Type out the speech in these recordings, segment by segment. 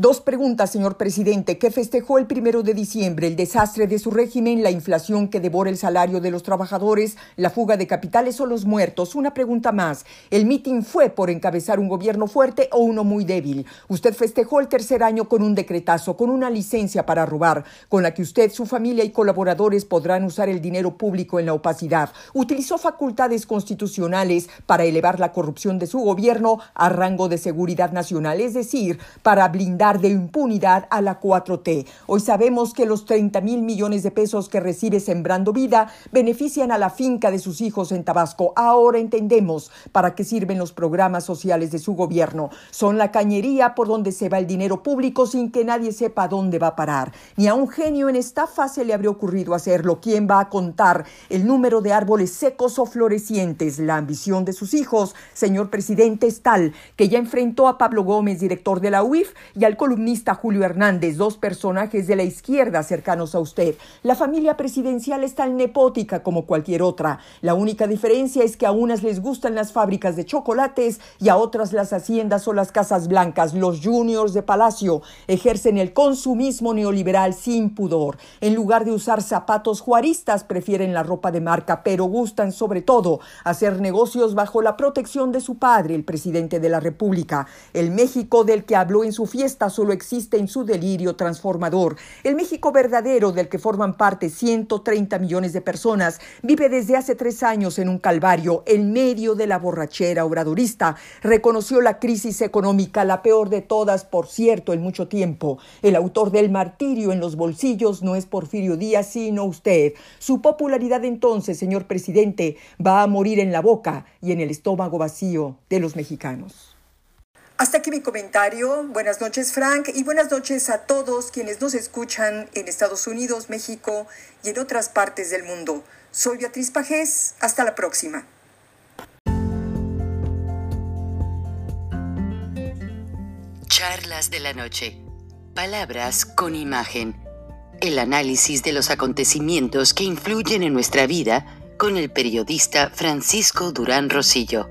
Dos preguntas, señor presidente. ¿Qué festejó el primero de diciembre? ¿El desastre de su régimen, la inflación que devora el salario de los trabajadores, la fuga de capitales o los muertos? Una pregunta más. ¿El mitin fue por encabezar un gobierno fuerte o uno muy débil? Usted festejó el tercer año con un decretazo, con una licencia para robar, con la que usted, su familia y colaboradores podrán usar el dinero público en la opacidad. Utilizó facultades constitucionales para elevar la corrupción de su gobierno a rango de seguridad nacional, es decir, para blindar de impunidad a la 4T. Hoy sabemos que los 30 mil millones de pesos que recibe Sembrando Vida benefician a la finca de sus hijos en Tabasco. Ahora entendemos para qué sirven los programas sociales de su gobierno. Son la cañería por donde se va el dinero público sin que nadie sepa dónde va a parar. Ni a un genio en estafa se le habría ocurrido hacerlo. ¿Quién va a contar el número de árboles secos o florecientes? La ambición de sus hijos, señor presidente, es tal que ya enfrentó a Pablo Gómez, director de la UIF, y al columnista Julio Hernández, dos personajes de la izquierda cercanos a usted. La familia presidencial es tan nepótica como cualquier otra. La única diferencia es que a unas les gustan las fábricas de chocolates y a otras las haciendas o las casas blancas. Los juniors de Palacio ejercen el consumismo neoliberal sin pudor. En lugar de usar zapatos juaristas, prefieren la ropa de marca, pero gustan sobre todo hacer negocios bajo la protección de su padre, el presidente de la República. El México del que habló en su fiesta solo existe en su delirio transformador. El México verdadero del que forman parte 130 millones de personas vive desde hace tres años en un calvario en medio de la borrachera obradorista. Reconoció la crisis económica, la peor de todas, por cierto, en mucho tiempo. El autor del martirio en los bolsillos no es Porfirio Díaz, sino usted. Su popularidad entonces, señor presidente, va a morir en la boca y en el estómago vacío de los mexicanos. Hasta aquí mi comentario. Buenas noches, Frank, y buenas noches a todos quienes nos escuchan en Estados Unidos, México y en otras partes del mundo. Soy Beatriz Pajés. Hasta la próxima. Charlas de la noche. Palabras con imagen. El análisis de los acontecimientos que influyen en nuestra vida con el periodista Francisco Durán Rosillo.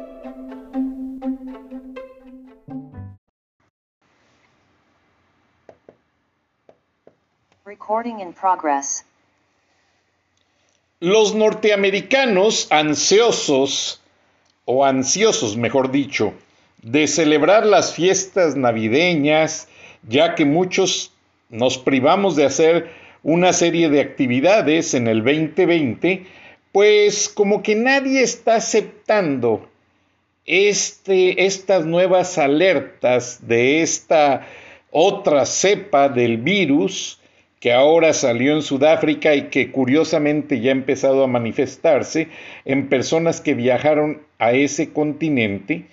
Los norteamericanos ansiosos, o ansiosos mejor dicho, de celebrar las fiestas navideñas, ya que muchos nos privamos de hacer una serie de actividades en el 2020, pues como que nadie está aceptando este, estas nuevas alertas de esta otra cepa del virus que ahora salió en Sudáfrica y que curiosamente ya ha empezado a manifestarse en personas que viajaron a ese continente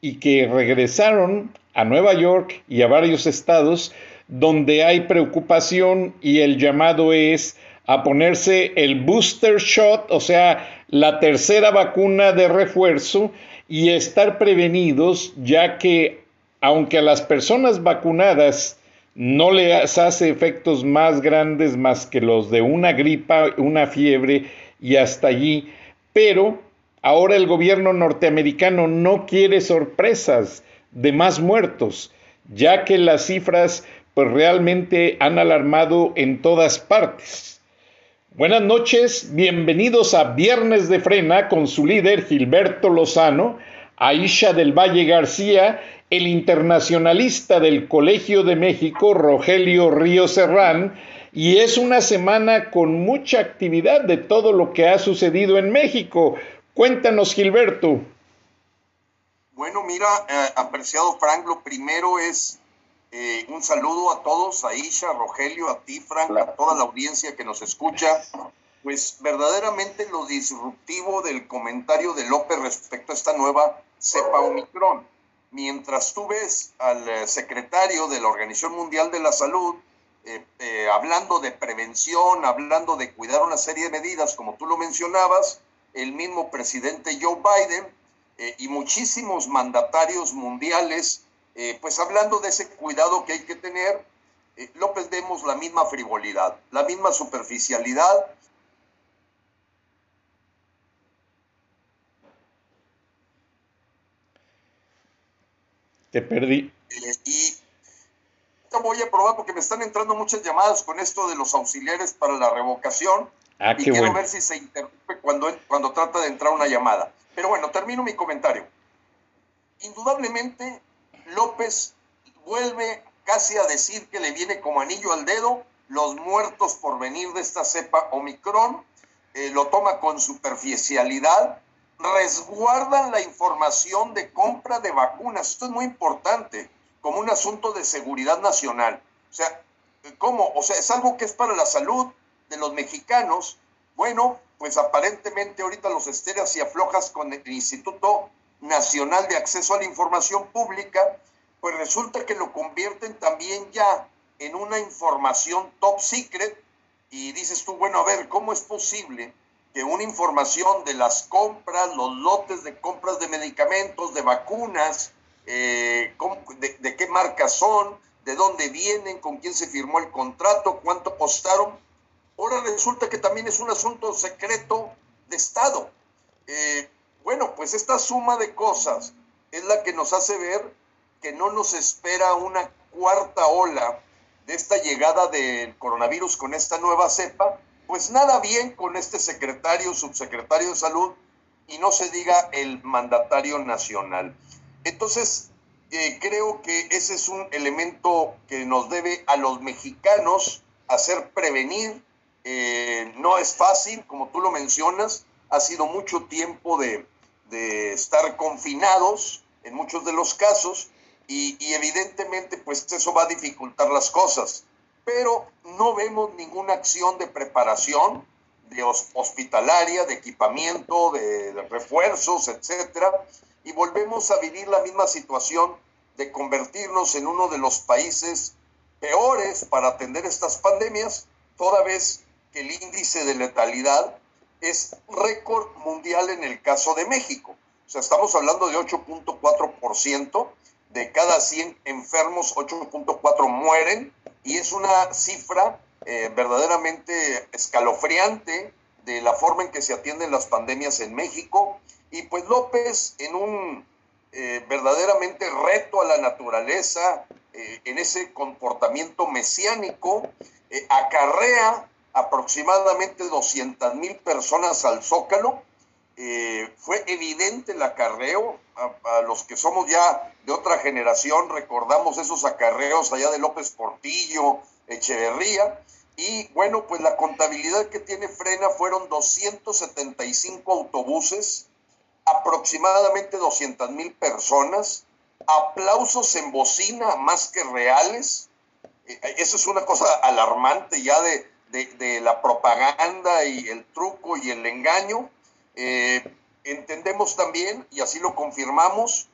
y que regresaron a Nueva York y a varios estados donde hay preocupación y el llamado es a ponerse el booster shot, o sea, la tercera vacuna de refuerzo y estar prevenidos ya que aunque a las personas vacunadas no les hace efectos más grandes más que los de una gripa, una fiebre y hasta allí, pero ahora el gobierno norteamericano no quiere sorpresas de más muertos, ya que las cifras pues realmente han alarmado en todas partes. Buenas noches, bienvenidos a Viernes de Frena con su líder Gilberto Lozano, Aisha del Valle García, el internacionalista del Colegio de México, Rogelio Río Serrán, y es una semana con mucha actividad de todo lo que ha sucedido en México. Cuéntanos, Gilberto. Bueno, mira, eh, apreciado Frank, lo primero es eh, un saludo a todos, a Isha, a Rogelio, a ti, Frank, a toda la audiencia que nos escucha. Pues verdaderamente lo disruptivo del comentario de López respecto a esta nueva cepa Omicron. Mientras tú ves al eh, secretario de la Organización Mundial de la Salud hablando de prevención, hablando de cuidar una serie de medidas, como tú lo mencionabas, el mismo presidente Joe Biden eh, y muchísimos mandatarios mundiales, eh, pues hablando de ese cuidado que hay que tener, eh, López vemos la misma frivolidad, la misma superficialidad. Te perdí. y voy a probar porque me están entrando muchas llamadas con esto de los auxiliares para la revocación. Ah, y quiero ver si se interrumpe cuando, cuando trata de entrar una llamada. Pero bueno, termino mi comentario. Indudablemente, López vuelve casi a decir que le viene como anillo al dedo los muertos por venir de esta cepa Omicron, eh, lo toma con superficialidad, resguardan la información de compra de vacunas. Esto es muy importante, como un asunto de seguridad nacional. O sea, ¿cómo? O sea, es algo que es para la salud de los mexicanos. Bueno, pues aparentemente ahorita los esteras y aflojas con el Instituto Nacional de Acceso a la Información Pública, pues resulta que lo convierten también ya en una información top secret y dices tú, bueno, a ver, ¿cómo es posible que una información de las compras, los lotes de compras de medicamentos, de vacunas, eh, de, qué marcas son, de dónde vienen, con quién se firmó el contrato, cuánto costaron, Ahora resulta que también es un asunto secreto de Estado. Eh, bueno, pues esta suma de cosas es la que nos hace ver que no nos espera una cuarta ola de esta llegada del coronavirus con esta nueva cepa, pues nada bien con este secretario, subsecretario de salud y no se diga el mandatario nacional. Entonces, eh, creo que ese es un elemento que nos debe a los mexicanos hacer prevenir eh, no es fácil, como tú lo mencionas, ha sido mucho tiempo de, estar confinados en muchos de los casos y, evidentemente pues eso va a dificultar las cosas, pero no vemos ninguna acción de preparación de hospitalaria, de equipamiento, de, refuerzos, etcétera, y volvemos a vivir la misma situación de convertirnos en uno de los países peores para atender estas pandemias, toda vez que el índice de letalidad es récord mundial en el caso de México. O sea, estamos hablando de 8.4%, de cada 100 enfermos, 8.4 mueren, y es una cifra eh, verdaderamente escalofriante de la forma en que se atienden las pandemias en México. Y pues López, en un eh, verdaderamente reto a la naturaleza, eh, en ese comportamiento mesiánico, acarrea aproximadamente 200 mil personas al Zócalo. Fue evidente el acarreo. A, los que somos ya de otra generación recordamos esos acarreos allá de López Portillo, Echeverría. Y bueno, pues la contabilidad que tiene Frena fueron 275 autobuses, aproximadamente 200 mil personas, aplausos en bocina más que reales. Eh, eso es una cosa alarmante ya de, de, la propaganda y el truco y el engaño. Eh, entendemos también, y así lo confirmamos,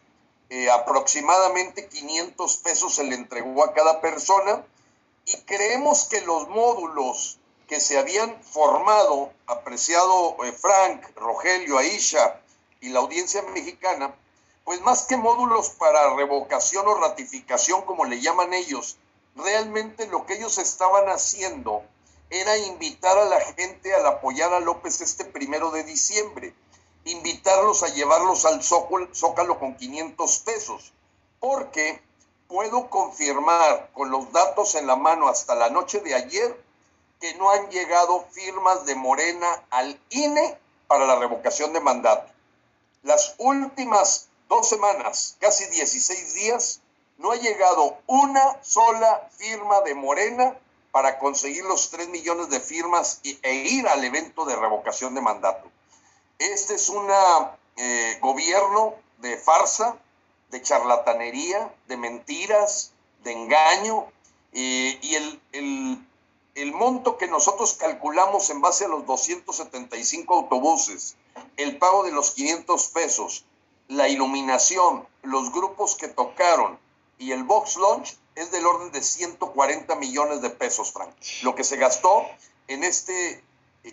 eh, aproximadamente 500 pesos se le entregó a cada persona y creemos que los módulos que se habían formado, apreciado eh, Frank, Rogelio, Aisha y la audiencia mexicana, pues más que módulos para revocación o ratificación, como le llaman ellos, realmente lo que ellos estaban haciendo era invitar a la gente a apoyar a López este primero de diciembre, invitarlos a llevarlos al Zócalo con 500 pesos, porque puedo confirmar con los datos en la mano hasta la noche de ayer que no han llegado firmas de Morena al INE para la revocación de mandato. Las últimas dos semanas, casi 16 días, no ha llegado una sola firma de Morena para conseguir los 3 millones de firmas e ir al evento de revocación de mandato. Este es un eh, gobierno de farsa, de charlatanería, de mentiras, de engaño, y el, el monto que nosotros calculamos en base a los 275 autobuses, el pago de los 500 pesos, la iluminación, los grupos que tocaron y el box launch es del orden de 140 millones de pesos, Frank. Lo que se gastó en este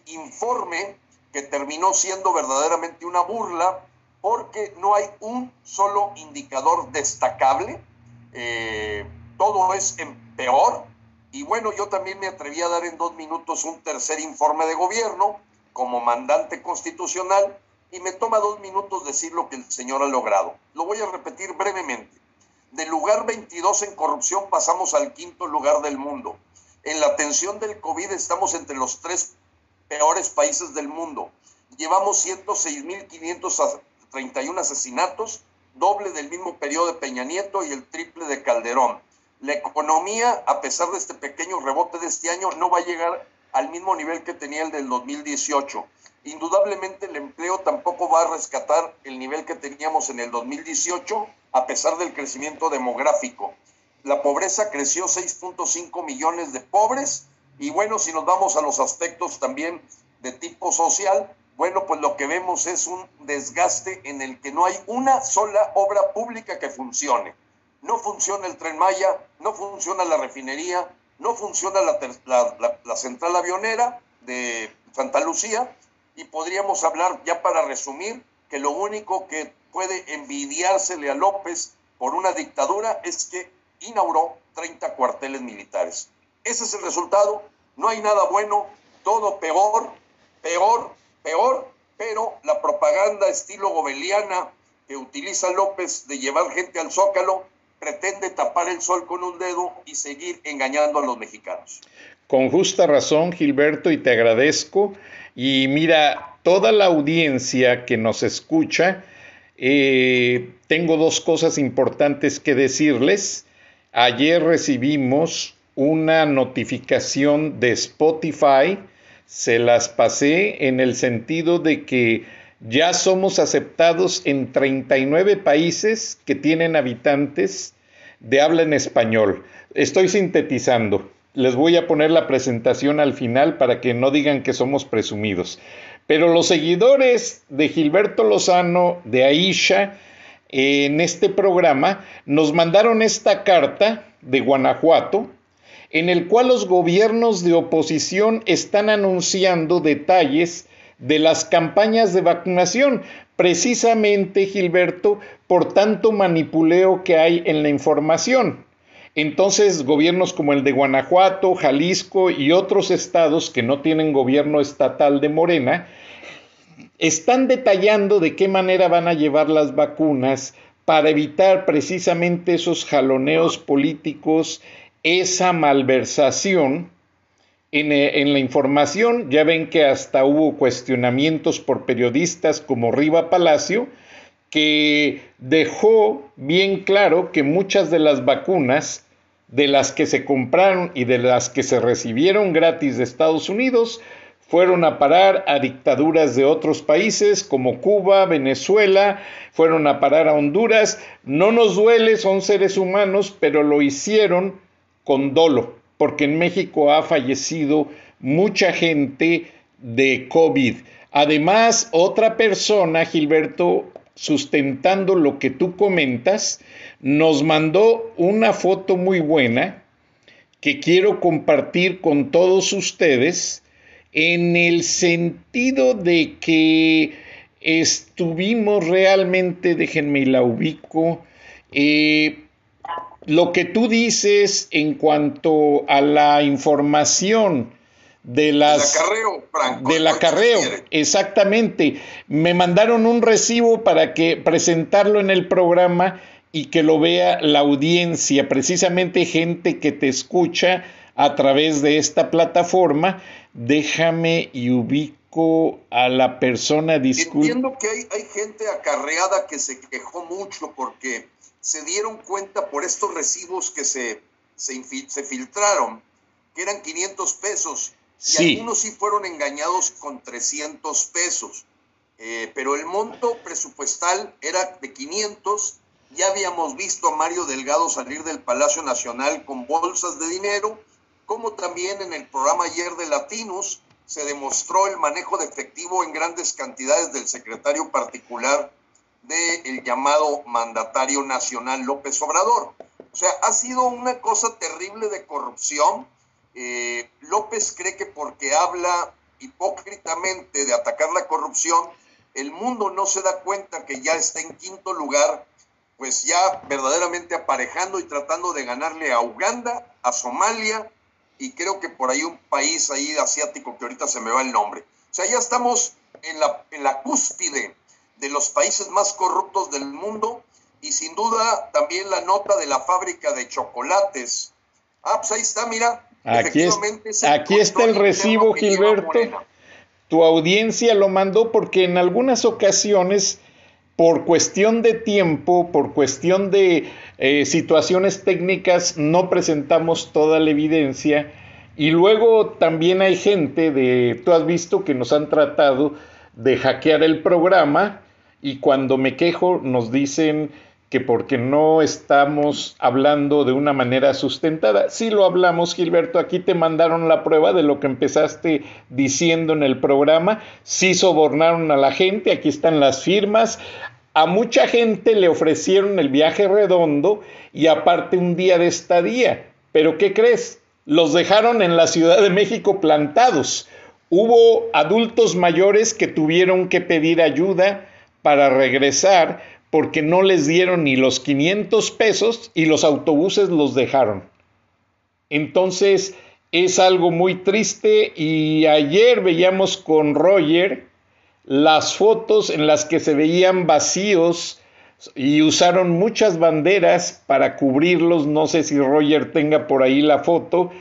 informe que terminó siendo verdaderamente una burla porque no hay un solo indicador destacable. Eh, todo es en peor. Y bueno, yo también me atreví a dar en dos minutos un tercer informe de gobierno como mandante constitucional y me toma dos minutos decir lo que el señor ha logrado. Lo voy a repetir brevemente. Del lugar 22 en corrupción pasamos al quinto lugar del mundo. En la atención del COVID estamos entre los tres peores países del mundo. Llevamos 106.531 asesinatos, doble del mismo periodo de Peña Nieto y el triple de Calderón. La economía, a pesar de este pequeño rebote de este año, no va a llegar al mismo nivel que tenía el del 2018. Indudablemente el empleo tampoco va a rescatar el nivel que teníamos en el 2018, a pesar del crecimiento demográfico. La pobreza creció 6.5 millones de pobres y bueno, si nos vamos a los aspectos también de tipo social, bueno, pues lo que vemos es un desgaste en el que no hay una sola obra pública que funcione. No funciona el tren Maya, no funciona la refinería, no funciona la, central avionera de Santa Lucía y podríamos hablar, ya para resumir, que lo único que puede envidiársele a López por una dictadura es que inauguró 30 cuarteles militares. Ese es el resultado. No hay nada bueno, todo peor, peor, peor, pero la propaganda estilo gobeliana que utiliza López de llevar gente al zócalo pretende tapar el sol con un dedo y seguir engañando a los mexicanos. Con justa razón, Gilberto, y te agradezco. Y mira, toda la audiencia que nos escucha, eh, tengo dos cosas importantes que decirles. Ayer recibimos una notificación de Spotify, se las pasé en el sentido de que ya somos aceptados en 39 países que tienen habitantes de habla en español. Estoy sintetizando. Les voy a poner la presentación al final para que no digan que somos presumidos. Pero los seguidores de Gilberto Lozano, de Aisha, en este programa, nos mandaron esta carta de Guanajuato, en el cual los gobiernos de oposición están anunciando detalles de las campañas de vacunación, precisamente, Gilberto, por tanto manipuleo que hay en la información. Entonces, gobiernos como el de Guanajuato, Jalisco y otros estados que no tienen gobierno estatal de Morena, están detallando de qué manera van a llevar las vacunas para evitar precisamente esos jaloneos políticos esa malversación eh, en, la información. Ya ven que hasta hubo cuestionamientos por periodistas como Riva Palacio, que dejó bien claro que muchas de las vacunas de las que se compraron y de las que se recibieron gratis de Estados Unidos fueron a parar a dictaduras de otros países como Cuba, Venezuela, fueron a parar a Honduras. No nos duele, son seres humanos, pero lo hicieron con dolo, porque en México ha fallecido mucha gente de COVID. Además, otra persona, Gilberto, sustentando lo que tú comentas, nos mandó una foto muy buena que quiero compartir con todos ustedes en el sentido de que estuvimos realmente, déjenme la ubico, eh, lo que tú dices en cuanto a la información de las acarreo, Franco, del acarreo, exactamente. Me mandaron un recibo para que presentarlo en el programa y que lo vea la audiencia, precisamente gente que te escucha a través de esta plataforma. Déjame y ubico a la persona. Entiendo que hay, hay gente acarreada que se quejó mucho porque se dieron cuenta por estos recibos que se, se, se filtraron, que eran 500 pesos. Y algunos sí fueron engañados con 300 pesos. Eh, pero el monto presupuestal era de 500. Ya habíamos visto a Mario Delgado salir del Palacio Nacional con bolsas de dinero como también en el programa ayer de Latinos se demostró el manejo de efectivo en grandes cantidades del secretario particular del llamado mandatario nacional López Obrador. O sea, ha sido una cosa terrible de corrupción. Eh, López cree que porque habla hipócritamente de atacar la corrupción, el mundo no se da cuenta que ya está en quinto lugar, pues ya verdaderamente aparejando y tratando de ganarle a Uganda, a Somalia, y creo que por ahí un país ahí asiático que ahorita se me va el nombre. O sea, ya estamos en la, en la cúspide de los países más corruptos del mundo y sin duda también la nota de la fábrica de chocolates. Ah, pues ahí está, mira. Aquí, aquí está el recibo, Gilberto. Tu audiencia lo mandó porque en algunas ocasiones por cuestión de tiempo, por cuestión de eh, situaciones técnicas, no presentamos toda la evidencia. Y luego también hay gente de, tú has visto que nos han tratado de hackear el programa y cuando me quejo nos dicen que porque no estamos hablando de una manera sustentada. Sí lo hablamos, Gilberto, aquí te mandaron la prueba de lo que empezaste diciendo en el programa. Sí sobornaron a la gente, aquí están las firmas. A mucha gente le ofrecieron el viaje redondo y aparte un día de estadía. Pero ¿qué crees? Los dejaron en la Ciudad de México plantados. Hubo adultos mayores que tuvieron que pedir ayuda para regresar porque no les dieron ni los 500 pesos y los autobuses los dejaron. Entonces es algo muy triste y ayer veíamos con Roger las fotos en las que se veían vacíos y usaron muchas banderas para cubrirlos. No sé si Roger tenga por ahí la foto.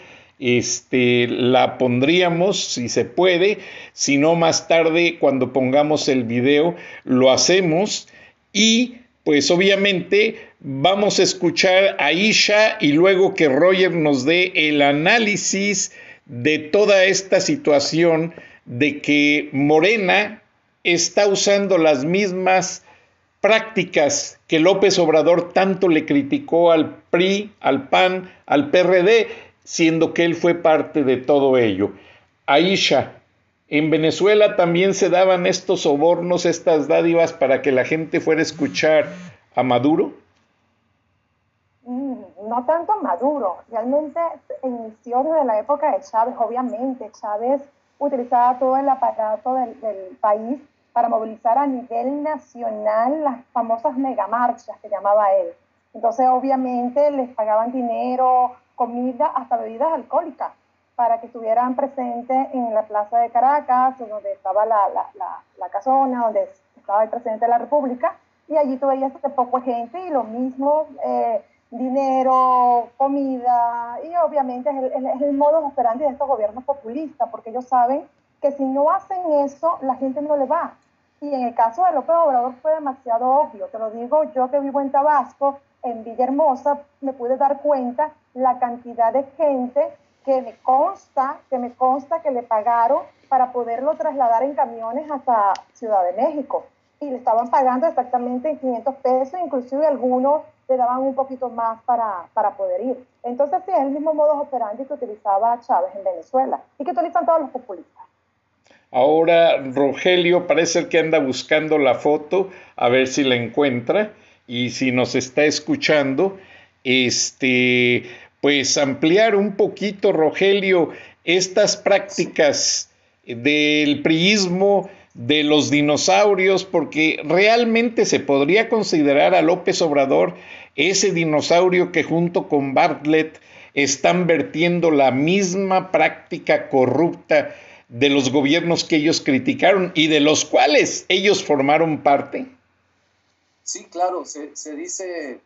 Este, la pondríamos si se puede, si no más tarde cuando pongamos el video lo hacemos. Y pues obviamente vamos a escuchar a Isha y luego que Roger nos dé el análisis de toda esta situación de que Morena está usando las mismas prácticas que López Obrador tanto le criticó al PRI, al PAN, al PRD, siendo que él fue parte de todo ello. Aisha, en Venezuela también se daban estos sobornos, estas dádivas para que la gente fuera a escuchar a Maduro. Mm, no tanto Maduro, realmente inició desde la época de Chávez, obviamente. Chávez utilizaba todo el aparato del, del país para movilizar a nivel nacional las famosas megamarchas que llamaba él. Entonces, obviamente, les pagaban dinero, comida, hasta bebidas alcohólicas para que estuvieran presentes en la plaza de Caracas, donde estaba la, la, la, casona, donde estaba el presidente de la República, y allí tú veías poco gente y lo mismo, eh, dinero, comida, y obviamente es el, es el modo operandi de estos gobiernos populistas, porque ellos saben que si no hacen eso, la gente no le va. Y en el caso de López Obrador fue demasiado obvio, te lo digo yo que vivo en Tabasco, en Villahermosa, me pude dar cuenta la cantidad de gente que me consta, que me consta que le pagaron para poderlo trasladar en camiones hasta Ciudad de México. Y le estaban pagando exactamente 500 pesos, inclusive algunos le daban un poquito más para, para poder ir. Entonces sí, es el mismo modo operandi que utilizaba Chávez en Venezuela y que utilizan todos los populistas. Ahora Rogelio parece que anda buscando la foto, a ver si la encuentra y si nos está escuchando, este, pues ampliar un poquito, Rogelio, estas prácticas del priismo, de los dinosaurios, porque realmente se podría considerar a López Obrador ese dinosaurio que junto con Bartlett están vertiendo la misma práctica corrupta de los gobiernos que ellos criticaron y de los cuales ellos formaron parte? Sí, claro, se, se dice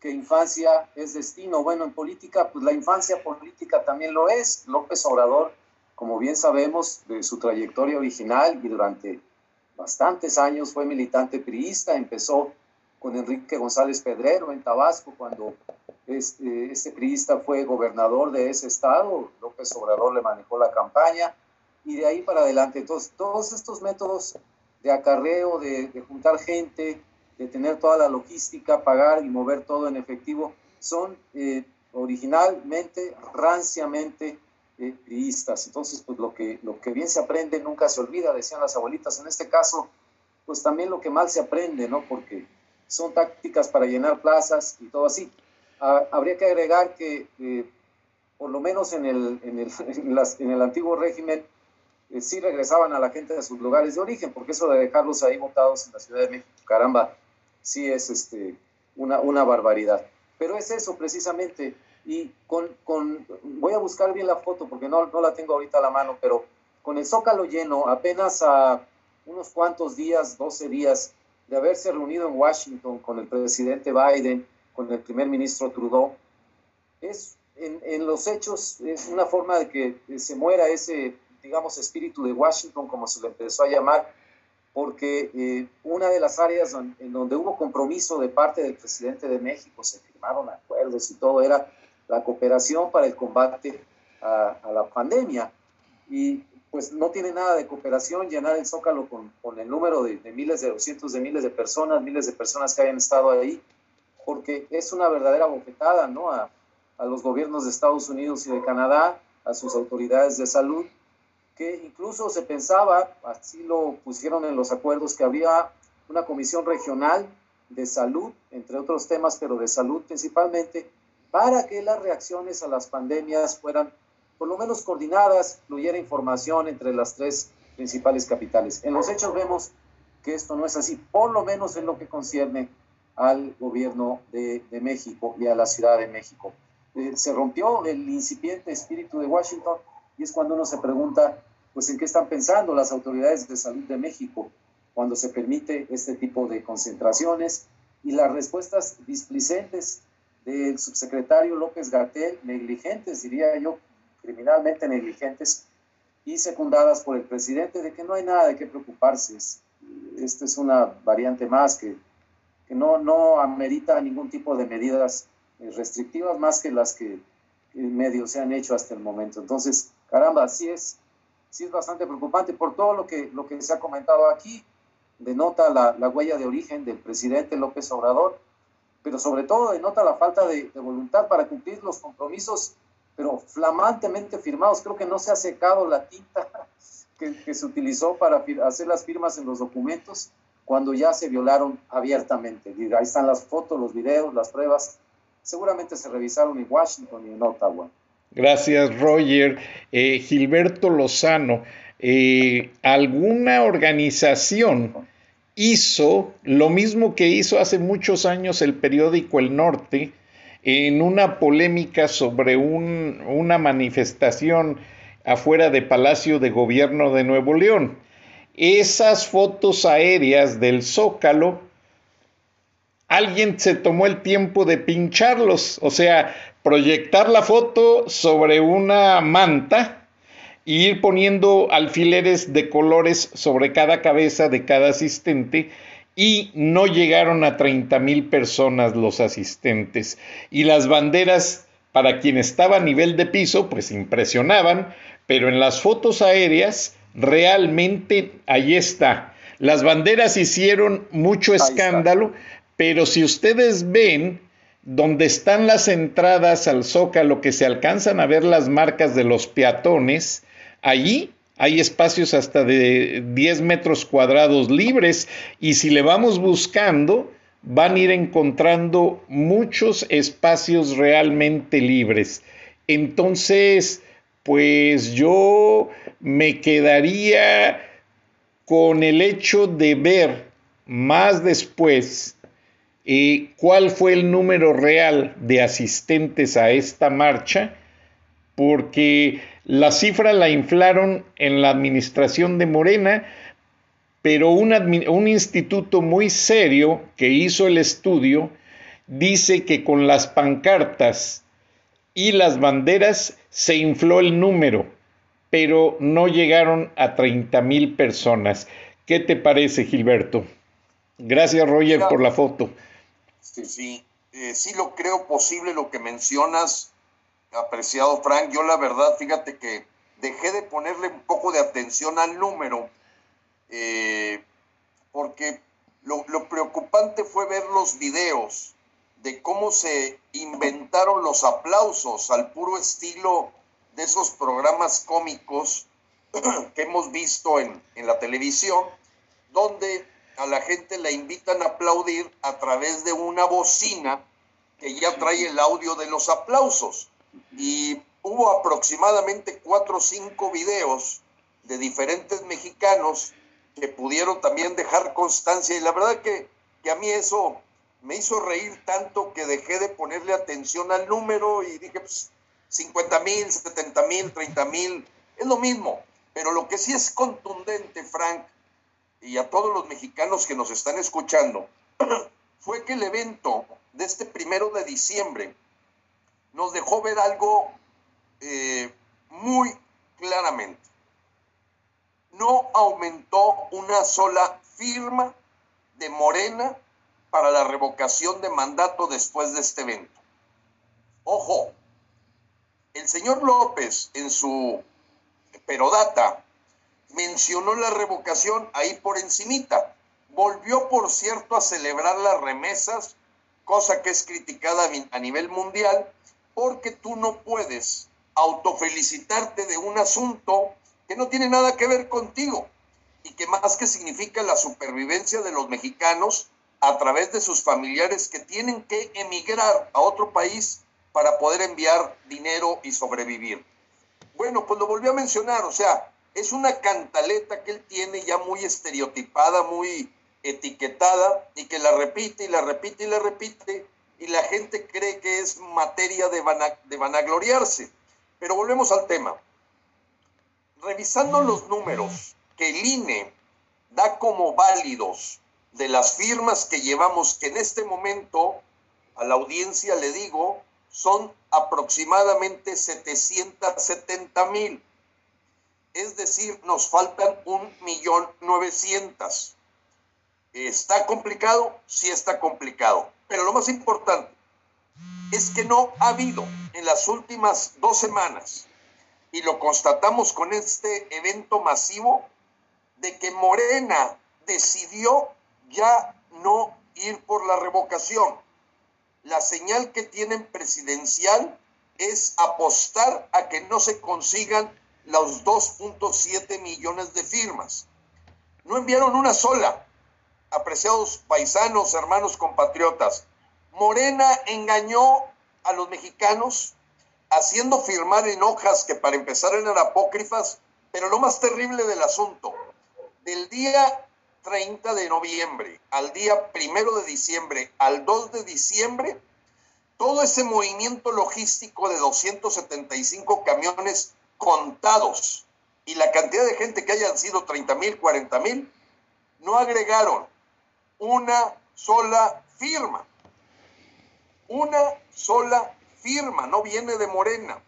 que infancia es destino. Bueno, en política, pues la infancia política también lo es. López Obrador, como bien sabemos, de su trayectoria original y durante bastantes años fue militante priista, empezó con Enrique González Pedrero en Tabasco cuando este, este priista fue gobernador de ese estado, López Obrador le manejó la campaña y de ahí para adelante. Entonces, todos estos métodos de acarreo, de, juntar gente, de tener toda la logística, pagar y mover todo en efectivo, son eh, originalmente, ranciamente eh, priistas. Entonces, pues lo que, lo que bien se aprende nunca se olvida, decían las abuelitas. En este caso, pues también lo que mal se aprende, ¿no? Porque son tácticas para llenar plazas y todo así. Ah, habría que agregar que, eh, por lo menos en el, en el, en el antiguo régimen, eh, sí regresaban a la gente de sus lugares de origen, porque eso de dejarlos ahí votados en la Ciudad de México, caramba, sí es este, una, una barbaridad. Pero es eso precisamente, y con, con, voy a buscar bien la foto porque no, no la tengo ahorita a la mano, pero con el zócalo lleno, apenas a unos cuantos días, 12 días de haberse reunido en Washington con el presidente Biden, con el primer ministro Trudeau, es en, en, los hechos es una forma de que se muera ese, digamos, espíritu de Washington, como se le empezó a llamar, porque eh, una de las áreas en donde hubo compromiso de parte del presidente de México, se firmaron acuerdos y todo, era la cooperación para el combate a, a la pandemia. Y pues no tiene nada de cooperación llenar el zócalo con, con el número de, miles de cientos de miles de personas, miles de personas que hayan estado ahí, porque es una verdadera bofetada ¿no? a, a los gobiernos de Estados Unidos y de Canadá, a sus autoridades de salud, que incluso se pensaba, así lo pusieron en los acuerdos, que había una comisión regional de salud, entre otros temas, pero de salud principalmente, para que las reacciones a las pandemias fueran por lo menos coordinadas, fluyera información entre las tres principales capitales. En los hechos vemos que esto no es así, por lo menos en lo que concierne al gobierno de, de México y a la Ciudad de México. Eh, se rompió el incipiente espíritu de Washington y es cuando uno se pregunta, pues, ¿en qué están pensando las autoridades de salud de México cuando se permite este tipo de concentraciones? Y las respuestas displicentes del subsecretario López Gatel, negligentes, diría yo, criminalmente negligentes y secundadas por el presidente de que no hay nada de qué preocuparse. Esta es una variante más que, que no, no amerita ningún tipo de medidas eh, restrictivas más que las que en medio se han hecho hasta el momento. Entonces, caramba, sí es, sí es bastante preocupante por todo lo que, lo que se ha comentado aquí. Denota la, la huella de origen del presidente López Obrador, pero sobre todo denota la falta de, voluntad para cumplir los compromisos pero flamantemente firmados. Creo que no se ha secado la tinta que, se utilizó para hacer las firmas en los documentos cuando ya se violaron abiertamente. Ahí están las fotos, los videos, las pruebas. Seguramente se revisaron en Washington y en Ottawa. Gracias, Roger. Eh, Gilberto Lozano, eh, ¿alguna organización hizo lo mismo que hizo hace muchos años el periódico El Norte? en una polémica sobre una manifestación afuera de Palacio de Gobierno de Nuevo León. Esas fotos aéreas del zócalo, alguien se tomó el tiempo de pincharlos, o sea, proyectar la foto sobre una manta e ir poniendo alfileres de colores sobre cada cabeza de cada asistente y no llegaron a 30 mil personas los asistentes. Y las banderas, para quien estaba a nivel de piso, pues impresionaban, pero en las fotos aéreas realmente ahí está. Las banderas hicieron mucho escándalo, pero si ustedes ven donde están las entradas al zócalo, que se alcanzan a ver las marcas de los peatones, allí hay espacios hasta de 10 metros cuadrados libres y si le vamos buscando, van a ir encontrando muchos espacios realmente libres. Entonces, pues yo me quedaría con el hecho de ver más después eh, cuál fue el número real de asistentes a esta marcha, porque la cifra la inflaron en la administración de Morena, pero un, un instituto muy serio que hizo el estudio dice que con las pancartas y las banderas se infló el número, pero no llegaron a 30 mil personas. ¿Qué te parece, Gilberto? Gracias, Roger, por la foto. Sí, sí, eh, sí lo creo posible lo que mencionas, apreciado Frank. Yo la verdad, fíjate que dejé de ponerle un poco de atención al número, eh, porque lo, lo preocupante fue ver los videos de cómo se inventaron los aplausos al puro estilo de esos programas cómicos que hemos visto en, en, la televisión, donde a la gente la invitan a aplaudir a través de una bocina que ya trae el audio de los aplausos. Y hubo aproximadamente cuatro o cinco videos de diferentes mexicanos que pudieron también dejar constancia. Y la verdad que, que a mí eso me hizo reír tanto que dejé de ponerle atención al número y dije, pues, 50 mil, 70 mil, 30 mil, es lo mismo. Pero lo que sí es contundente, Frank, y a todos los mexicanos que nos están escuchando, fue que el evento de este primero de diciembre nos dejó ver algo eh, muy claramente. No aumentó una sola firma de Morena para la revocación de mandato después de este evento. Ojo, el señor López en su perodata mencionó la revocación ahí por encimita. Volvió, por cierto, a celebrar las remesas, cosa que es criticada a nivel mundial, porque tú no puedes autofelicitarte de un asunto que no tiene nada que ver contigo y que más que significa la supervivencia de los mexicanos a través de sus familiares que tienen que emigrar a otro país para poder enviar dinero y sobrevivir. Bueno, pues lo volví a mencionar, o sea, es una cantaleta que él tiene ya muy estereotipada, muy etiquetada y que la repite y la repite y la repite y la gente cree que es materia de, de vanagloriarse. Pero volvemos al tema. Revisando los números que el INE da como válidos de las firmas que llevamos, que en este momento a la audiencia le digo, son aproximadamente 770 mil. Es decir, nos faltan un millón novecientos. ¿Está complicado? Sí está complicado. Pero lo más importante es que no ha habido en las últimas dos semanas, y lo constatamos con este evento masivo, de que Morena decidió ya no ir por la revocación. La señal que tienen presidencial es apostar a que no se consigan los 2.7 millones de firmas. No enviaron una sola, apreciados paisanos, hermanos, compatriotas. Morena engañó a los mexicanos haciendo firmar en hojas que para empezar eran apócrifas, pero lo más terrible del asunto, del día 30 de noviembre al día primero de diciembre al 2 de diciembre, todo ese movimiento logístico de 275 camiones contados y la cantidad de gente que hayan sido 30 mil, 40 mil, no agregaron una sola firma. Una sola firma, no viene de Morena.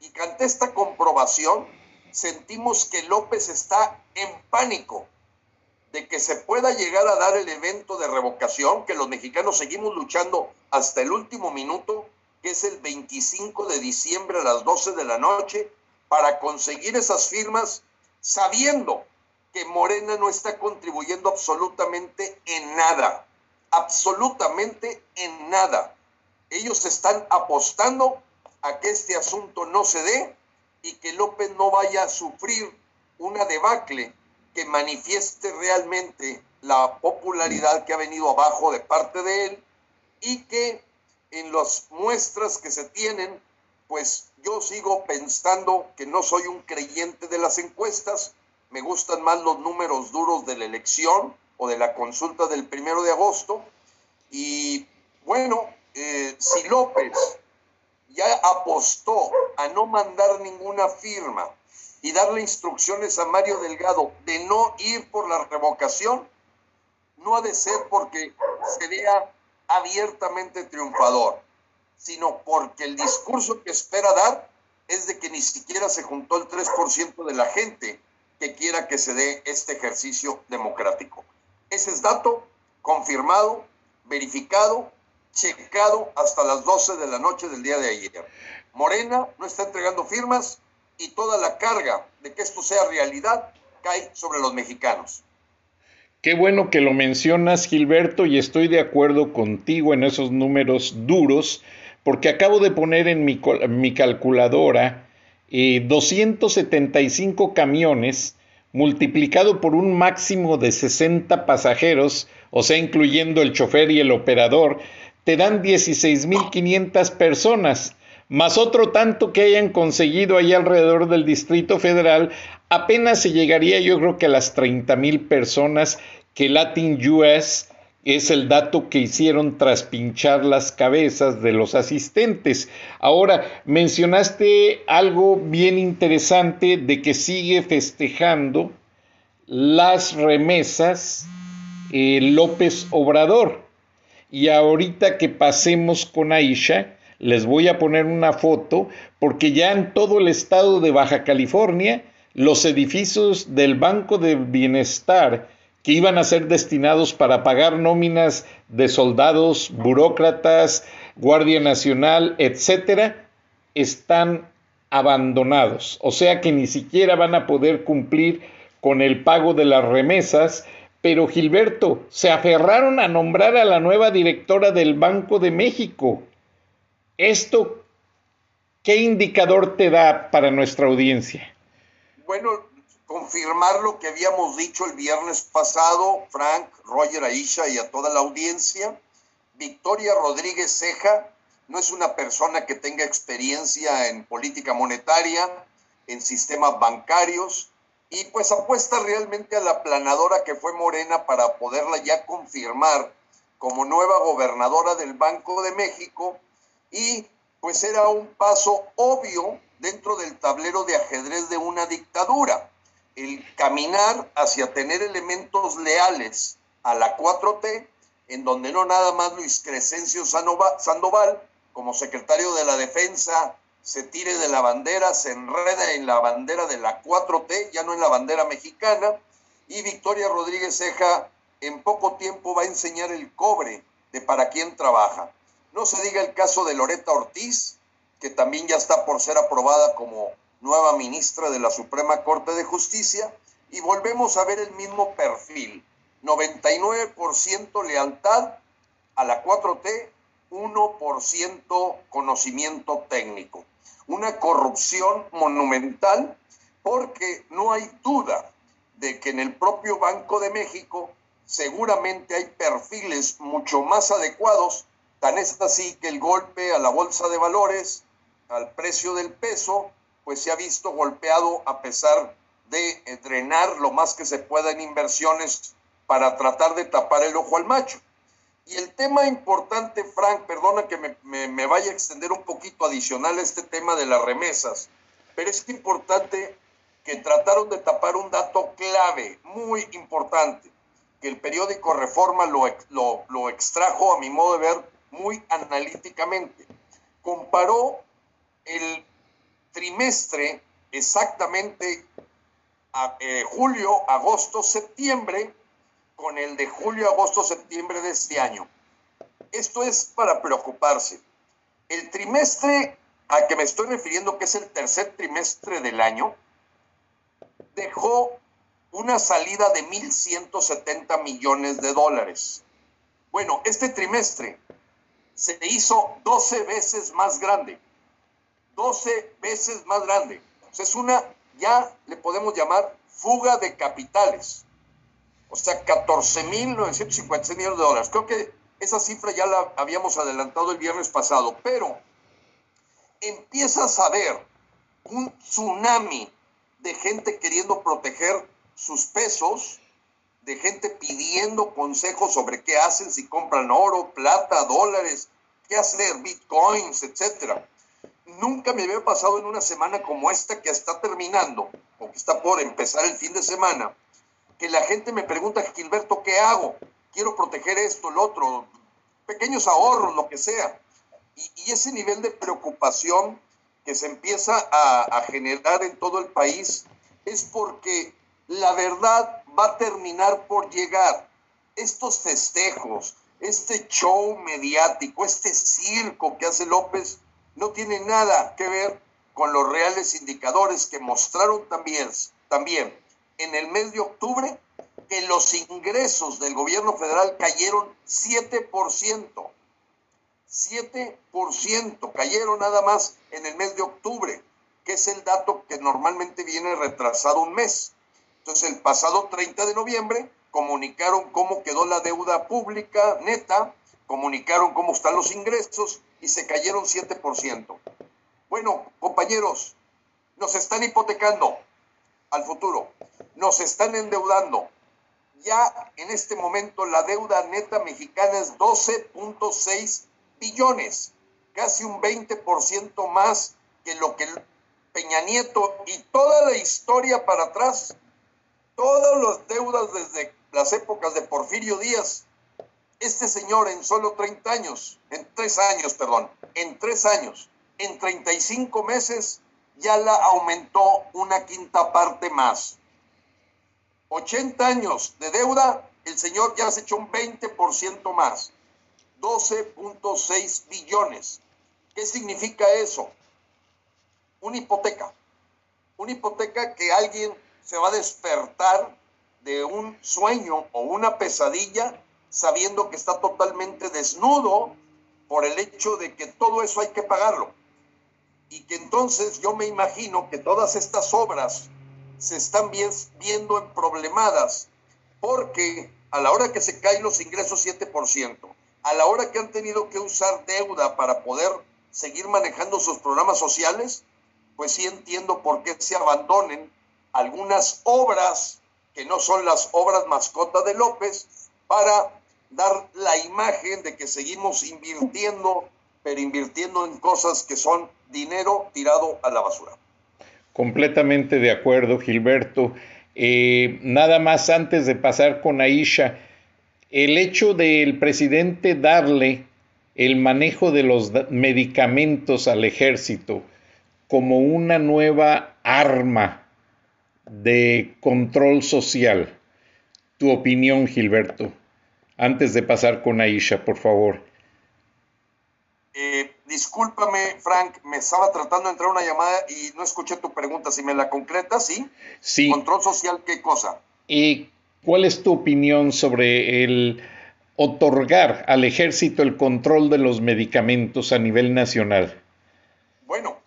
Y ante esta comprobación, sentimos que López está en pánico de que se pueda llegar a dar el evento de revocación, que los mexicanos seguimos luchando hasta el último minuto, que es el 25 de diciembre a las 12 de la noche, para conseguir esas firmas, sabiendo que Morena no está contribuyendo absolutamente en nada, absolutamente en nada. Ellos están apostando a que este asunto no se dé y que López no vaya a sufrir una debacle que manifieste realmente la popularidad que ha venido abajo de parte de él y que en las muestras que se tienen, pues yo sigo pensando que no soy un creyente de las encuestas, me gustan más los números duros de la elección o de la consulta del primero de agosto. Y bueno, eh, si López ya apostó a no mandar ninguna firma y darle instrucciones a Mario Delgado de no ir por la revocación, no ha de ser porque se vea abiertamente triunfador, sino porque el discurso que espera dar es de que ni siquiera se juntó el 3% de la gente que quiera que se dé este ejercicio democrático. Ese es dato confirmado, verificado, checado hasta las 12 de la noche del día de ayer. Morena no está entregando firmas y toda la carga de que esto sea realidad cae sobre los mexicanos. Qué bueno que lo mencionas, Gilberto, y estoy de acuerdo contigo en esos números duros, porque acabo de poner en mi, calculadora 275 eh, camiones multiplicado por un máximo de 60 pasajeros, o sea, incluyendo el chofer y el operador, te dan 16.500 personas, más otro tanto que hayan conseguido ahí alrededor del Distrito Federal, apenas se llegaría yo creo que a las 30.000 personas que Latin US es el dato que hicieron tras pinchar las cabezas de los asistentes. Ahora, mencionaste algo bien interesante de que sigue festejando las remesas eh, López Obrador. Y ahorita que pasemos con Aisha, les voy a poner una foto porque ya en todo el estado de Baja California, los edificios del Banco de Bienestar que iban a ser destinados para pagar nóminas de soldados, burócratas, Guardia Nacional, etcétera, están abandonados. O sea que ni siquiera van a poder cumplir con el pago de las remesas. Pero Gilberto, se aferraron a nombrar a la nueva directora del Banco de México. ¿Esto qué indicador te da para nuestra audiencia? Bueno, confirmar lo que habíamos dicho el viernes pasado, Frank, Roger, Aisha y a toda la audiencia. Victoria Rodríguez Ceja no es una persona que tenga experiencia en política monetaria, en sistemas bancarios, y pues apuesta realmente a la planadora que fue Morena para poderla ya confirmar como nueva gobernadora del Banco de México, y pues era un paso obvio dentro del tablero de ajedrez de una dictadura el caminar hacia tener elementos leales a la 4T, en donde no nada más Luis Crescencio Sandoval, como secretario de la Defensa, se tire de la bandera, se enreda en la bandera de la 4T, ya no en la bandera mexicana, y Victoria Rodríguez Ceja en poco tiempo va a enseñar el cobre de para quién trabaja. No se diga el caso de Loreta Ortiz, que también ya está por ser aprobada como nueva ministra de la Suprema Corte de Justicia, y volvemos a ver el mismo perfil. 99% lealtad a la 4T, 1% conocimiento técnico. Una corrupción monumental porque no hay duda de que en el propio Banco de México seguramente hay perfiles mucho más adecuados, tan es así que el golpe a la bolsa de valores, al precio del peso, pues se ha visto golpeado a pesar de eh, drenar lo más que se pueda en inversiones para tratar de tapar el ojo al macho. Y el tema importante, Frank, perdona que me, vaya a extender un poquito adicional este tema de las remesas, pero es importante que trataron de tapar un dato clave, muy importante, que el periódico Reforma lo, lo, lo extrajo, a mi modo de ver, muy analíticamente. Comparó el trimestre exactamente a, eh, julio, agosto, septiembre con el de julio, agosto, septiembre de este año. Esto es para preocuparse. El trimestre al que me estoy refiriendo, que es el tercer trimestre del año, dejó una salida de 1.170 millones de dólares. Bueno, este trimestre se hizo 12 veces más grande. 12 veces más grande. Es una, ya le podemos llamar fuga de capitales. O sea, 14.956 millones de dólares. Creo que esa cifra ya la habíamos adelantado el viernes pasado, pero empiezas a ver un tsunami de gente queriendo proteger sus pesos, de gente pidiendo consejos sobre qué hacen si compran oro, plata, dólares, qué hacer, bitcoins, etcétera nunca me había pasado en una semana como esta que está terminando, o que está por empezar el fin de semana, que la gente me pregunta, Gilberto, ¿qué hago? Quiero proteger esto, el otro, pequeños ahorros, lo que sea. Y, ese nivel de preocupación que se empieza a, a generar en todo el país es porque la verdad va a terminar por llegar. Estos festejos, este show mediático, este circo que hace López, no tiene nada que ver con los reales indicadores que mostraron también, también en el mes de octubre que los ingresos del gobierno federal cayeron 7%. 7% cayeron nada más en el mes de octubre, que es el dato que normalmente viene retrasado un mes. Entonces, el pasado 30 de noviembre comunicaron cómo quedó la deuda pública neta, comunicaron cómo están los ingresos y se cayeron 7%. Bueno, compañeros, nos están hipotecando al futuro, nos están endeudando. Ya en este momento la deuda neta mexicana es 12.6 billones, casi un 20% más que lo que Peña Nieto y toda la historia para atrás, todas las deudas desde las épocas de Porfirio Díaz. Este señor en solo 30 años, en tres años, perdón, en tres años, en 35 meses ya la aumentó una quinta parte más. 80 años de deuda, el señor ya se echó un 20% más. 12.6 billones. ¿Qué significa eso? Una hipoteca. Una hipoteca que alguien se va a despertar de un sueño o una pesadilla sabiendo que está totalmente desnudo por el hecho de que todo eso hay que pagarlo. Y que entonces yo me imagino que todas estas obras se están viendo en problemadas porque a la hora que se caen los ingresos 7%, a la hora que han tenido que usar deuda para poder seguir manejando sus programas sociales, pues sí entiendo por qué se abandonen algunas obras que no son las obras mascota de López para dar la imagen de que seguimos invirtiendo, pero invirtiendo en cosas que son dinero tirado a la basura. Completamente de acuerdo, Gilberto. Eh, nada más antes de pasar con Aisha, el hecho del presidente darle el manejo de los medicamentos al ejército como una nueva arma de control social. Tu opinión, Gilberto, antes de pasar con Aisha, por favor. Eh, discúlpame, Frank, me estaba tratando de entrar una llamada y no escuché tu pregunta. Si me la concretas, ¿sí? Sí. ¿Control social qué cosa? ¿Y cuál es tu opinión sobre el otorgar al ejército el control de los medicamentos a nivel nacional? Bueno,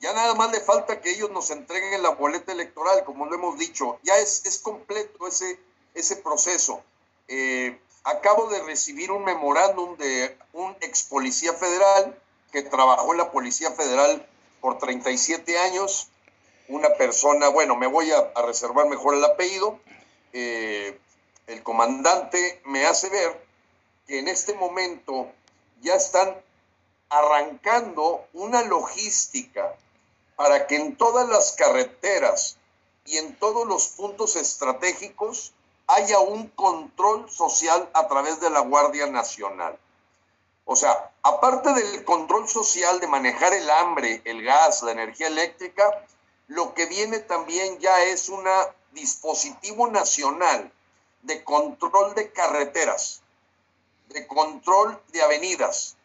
ya nada más le falta que ellos nos entreguen la boleta electoral, como lo hemos dicho. Ya es, es completo ese, ese proceso. Eh, acabo de recibir un memorándum de un ex policía federal que trabajó en la Policía Federal por 37 años, una persona, bueno, me voy a, reservar mejor el apellido, eh, el comandante me hace ver que en este momento ya están arrancando una logística para que en todas las carreteras y en todos los puntos estratégicos haya un control social a través de la Guardia Nacional. O sea, aparte del control social de manejar el hambre, el gas, la energía eléctrica, lo que viene también ya es un dispositivo nacional de control de carreteras, de control de avenidas,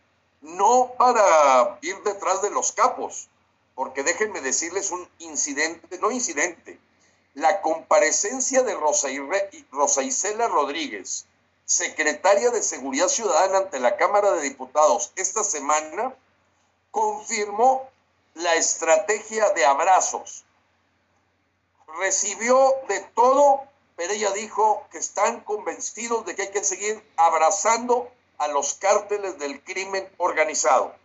no para ir detrás de los capos, porque déjenme decirles un incidente, no incidente, la comparecencia de Rosa, Isela Rodríguez, secretaria de Seguridad Ciudadana ante la Cámara de Diputados esta semana, confirmó la estrategia de abrazos. Recibió de todo, pero ella dijo que están convencidos de que hay que seguir abrazando a los cárteles del crimen organizado,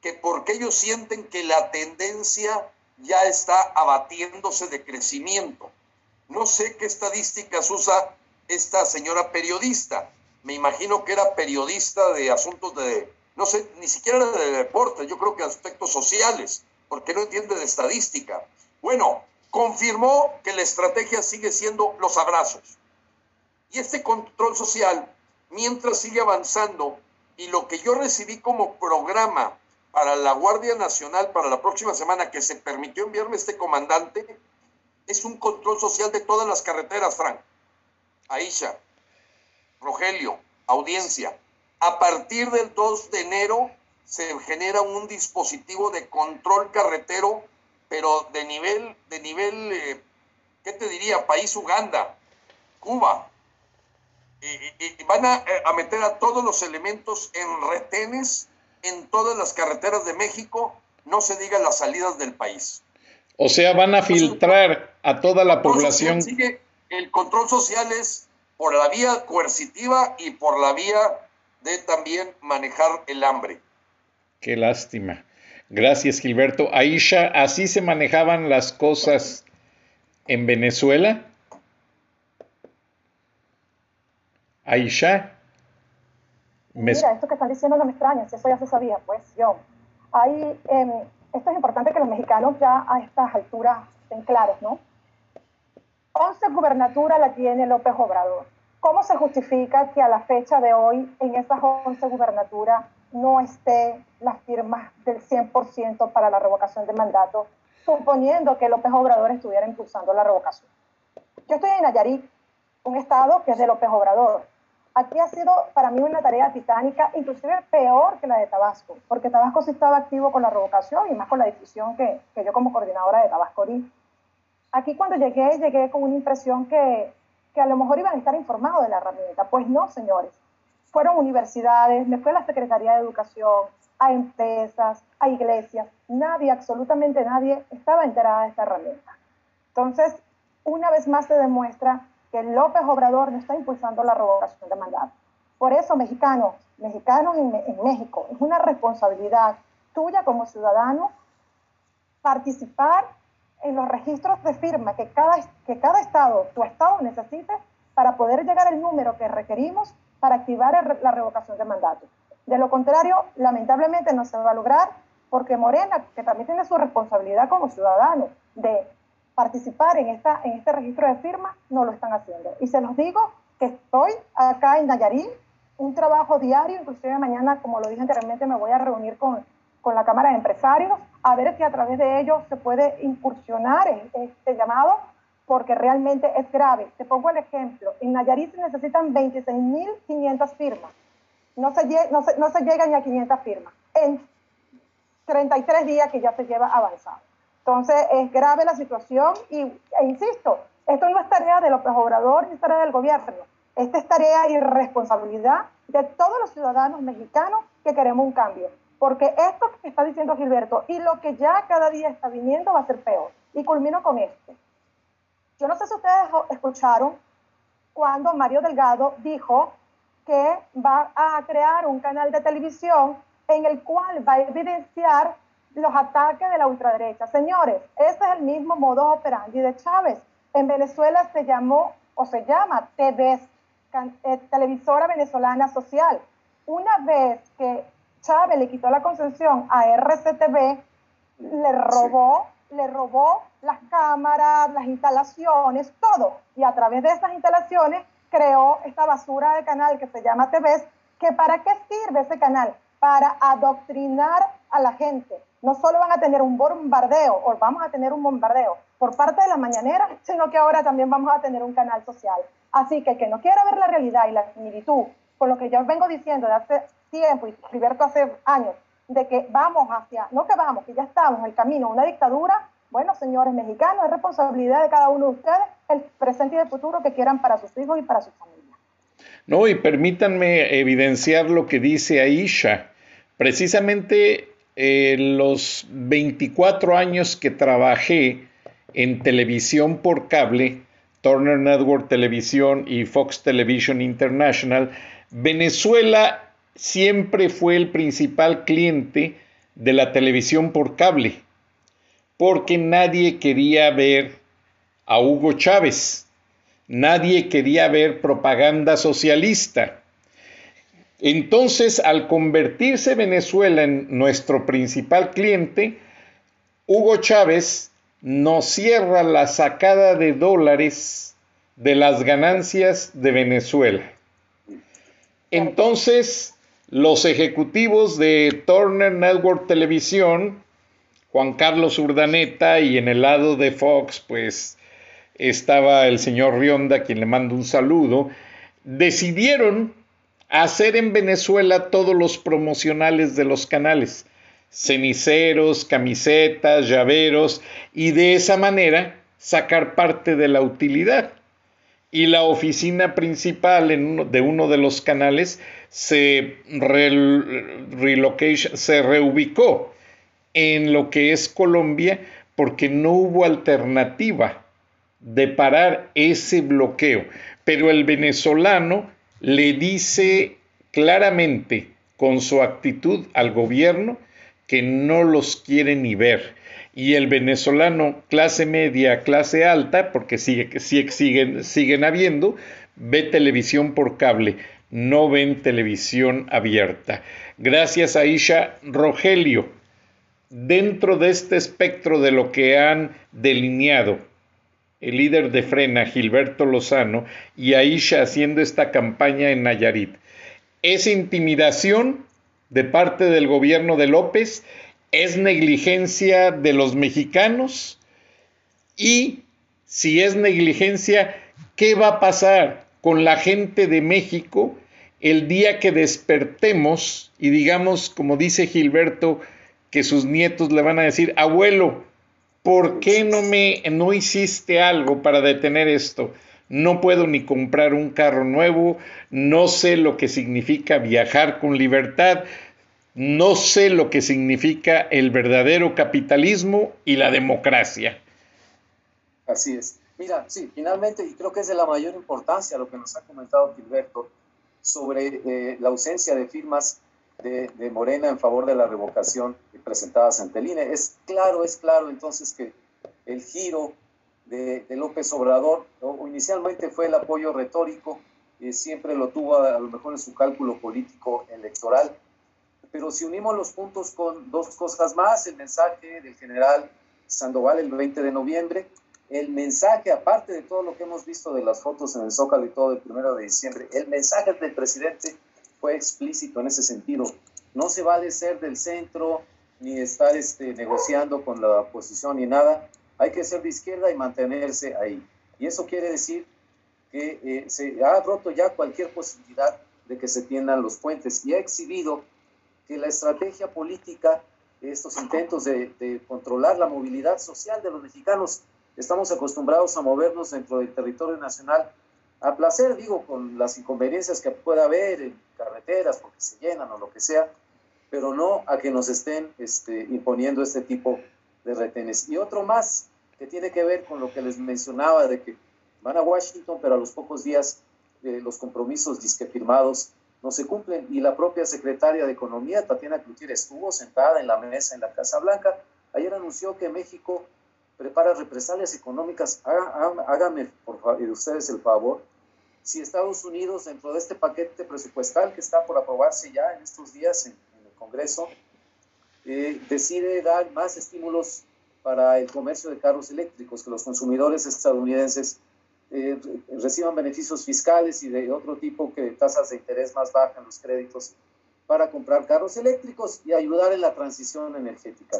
que porque ellos sienten que la tendencia ya está abatiéndose de crecimiento. No sé qué estadísticas usa esta señora periodista. Me imagino que era periodista de asuntos de, no sé, ni siquiera de deporte, yo creo que aspectos sociales, porque no entiende de estadística. Bueno, confirmó que la estrategia sigue siendo los abrazos. Y este control social, mientras sigue avanzando, Y lo que yo recibí como programa para la Guardia Nacional para la próxima semana, que se permitió enviarme este comandante, es un control social de todas las carreteras, Frank. Aisha, Rogelio, audiencia. A partir del 2 de enero se genera un dispositivo de control carretero, pero de nivel, de nivel, eh, ¿qué te diría? País Uganda, Cuba. Y, van a, eh, a, meter a todos los elementos en retenes en todas las carreteras de México, no se diga las salidas del país. O sea, van a filtrar a toda la población. el control social es por la vía coercitiva y por la vía de también manejar el hambre. Qué lástima. Gracias, Gilberto. Aisha, ¿así se manejaban las cosas en Venezuela? Aisha. Mira, esto que están diciendo no me extraña, eso ya se sabía, pues yo. Hay, em, esto es importante que los mexicanos ya a estas alturas estén claros, ¿no? 11 gubernaturas la tiene López Obrador. ¿Cómo se justifica que a la fecha de hoy en esas 11 gubernaturas no esté las firmas del 100% para la revocación de mandato, suponiendo que López Obrador estuviera impulsando la revocación? Yo estoy en Nayarit, un estado que es de López Obrador. Aquí ha sido para mí una tarea titánica, inclusive peor que la de Tabasco, porque Tabasco sí estaba activo con la revocación y más con la decisión que, que yo como coordinadora de Tabasco di. Aquí cuando llegué, llegué con una impresión que, que a lo mejor iban a estar informados de la herramienta. Pues no, señores. Fueron universidades, fue a la Secretaría de Educación, a empresas, a iglesias. Nadie, absolutamente nadie, estaba enterada de esta herramienta. Entonces, una vez más se demuestra que López Obrador no está impulsando la revocación de mandato. Por eso, mexicanos, mexicanos en, en México, es una responsabilidad tuya como ciudadano participar en los registros de firma que cada, que cada estado, tu estado necesite para poder llegar al número que requerimos para activar la revocación de mandato. De lo contrario, lamentablemente no se va a lograr porque Morena, que también tiene su responsabilidad como ciudadano de participar en, esta, en este registro de firma, no lo están haciendo. Y se los digo que estoy acá en Nayarit, un trabajo diario, inclusive mañana, como lo dije anteriormente, me voy a reunir con con la Cámara de Empresarios, a ver si a través de ellos se puede incursionar en este llamado, porque realmente es grave. Te pongo el ejemplo, en Nayarit se necesitan 26.500 firmas, no se, no, se, no se llega ni a 500 firmas, en 33 días que ya se lleva avanzado. Entonces es grave la situación y, e insisto, esto no es tarea de López Obrador ni es tarea del gobierno, esta es tarea y responsabilidad de todos los ciudadanos mexicanos que queremos un cambio. Porque esto que está diciendo Gilberto y lo que ya cada día está viniendo va a ser peor. Y culmino con esto. Yo no sé si ustedes escucharon cuando Mario Delgado dijo que va a crear un canal de televisión en el cual va a evidenciar los ataques de la ultraderecha. Señores, ese es el mismo modo operandi de Chávez. En Venezuela se llamó o se llama TV, eh, Televisora Venezolana Social. Una vez que Chávez le quitó la concesión a RCTV, le robó, le robó las cámaras, las instalaciones, todo. Y a través de esas instalaciones creó esta basura de canal que se llama TVs, que para qué sirve ese canal? Para adoctrinar a la gente. No solo van a tener un bombardeo, o vamos a tener un bombardeo por parte de la mañanera, sino que ahora también vamos a tener un canal social. Así que el que no quiera ver la realidad y la similitud con lo que yo vengo diciendo de hace tiempo y Gilberto hace años, de que vamos hacia, no que vamos, que ya estamos en el camino a una dictadura, bueno, señores mexicanos, es responsabilidad de cada uno de ustedes el presente y el futuro que quieran para sus hijos y para sus familias. No, y permítanme evidenciar lo que dice Aisha. Precisamente eh, los 24 años que trabajé en televisión por cable, Turner Network Televisión y Fox Television International, Venezuela siempre fue el principal cliente de la televisión por cable, porque nadie quería ver a Hugo Chávez, nadie quería ver propaganda socialista. Entonces, al convertirse Venezuela en nuestro principal cliente, Hugo Chávez nos cierra la sacada de dólares de las ganancias de Venezuela. Entonces, los ejecutivos de Turner Network Televisión, Juan Carlos Urdaneta, y en el lado de Fox, pues estaba el señor Rionda, quien le mando un saludo, decidieron hacer en Venezuela todos los promocionales de los canales, ceniceros, camisetas, llaveros, y de esa manera sacar parte de la utilidad. Y la oficina principal de uno de los canales se, se reubicó en lo que es Colombia porque no hubo alternativa de parar ese bloqueo. Pero el venezolano le dice claramente con su actitud al gobierno que no los quiere ni ver. Y el venezolano clase media, clase alta, porque sigue, siguen, siguen habiendo, ve televisión por cable, no ven televisión abierta. Gracias a Isha Rogelio, dentro de este espectro de lo que han delineado el líder de Frena, Gilberto Lozano, y Aisha haciendo esta campaña en Nayarit. ¿Es intimidación de parte del gobierno de López? ¿Es negligencia de los mexicanos? Y si es negligencia, ¿qué va a pasar con la gente de México el día que despertemos y digamos, como dice Gilberto, que sus nietos le van a decir, abuelo, ¿por qué no me no hiciste algo para detener esto? No puedo ni comprar un carro nuevo, no sé lo que significa viajar con libertad, no sé lo que significa el verdadero capitalismo y la democracia. Así es. Mira, sí, finalmente, y creo que es de la mayor importancia lo que nos ha comentado Gilberto sobre eh, la ausencia de firmas de, Morena en favor de la revocación presentadas ante el. Es claro, es claro entonces que el giro de, López Obrador inicialmente fue el apoyo retórico, y siempre lo tuvo a, lo mejor en su cálculo político electoral, pero si unimos los puntos con dos cosas más, el mensaje del general Sandoval el 20 de noviembre, el mensaje, aparte de todo lo que hemos visto de las fotos en el Zócalo y todo el primero de diciembre, el mensaje del presidente fue explícito en ese sentido. No se vale ser del centro ni estar este, negociando con la oposición ni nada. Hay que ser de izquierda y mantenerse ahí. Y eso quiere decir que eh, se ha roto ya cualquier posibilidad de que se tiendan los puentes y ha exhibido que la estrategia política, estos intentos de, de controlar la movilidad social de los mexicanos, estamos acostumbrados a movernos dentro del territorio nacional a placer, digo, con las inconveniencias que pueda haber en carreteras porque se llenan o lo que sea, pero no a que nos estén este, imponiendo este tipo de retenes. Y otro más que tiene que ver con lo que les mencionaba de que van a Washington, pero a los pocos días eh, los compromisos disque firmados no se cumplen. Y la propia secretaria de Economía, Tatiana Cloutier, estuvo sentada en la mesa en la Casa Blanca. Ayer anunció que México prepara represalias económicas. Háganme, por favor, ustedes el favor, si Estados Unidos, dentro de este paquete presupuestal que está por aprobarse ya en estos días en, el Congreso, eh, decide dar más estímulos para el comercio de carros eléctricos, que los consumidores estadounidenses eh, reciban beneficios fiscales y de otro tipo que tasas de interés más bajas en los créditos para comprar carros eléctricos y ayudar en la transición energética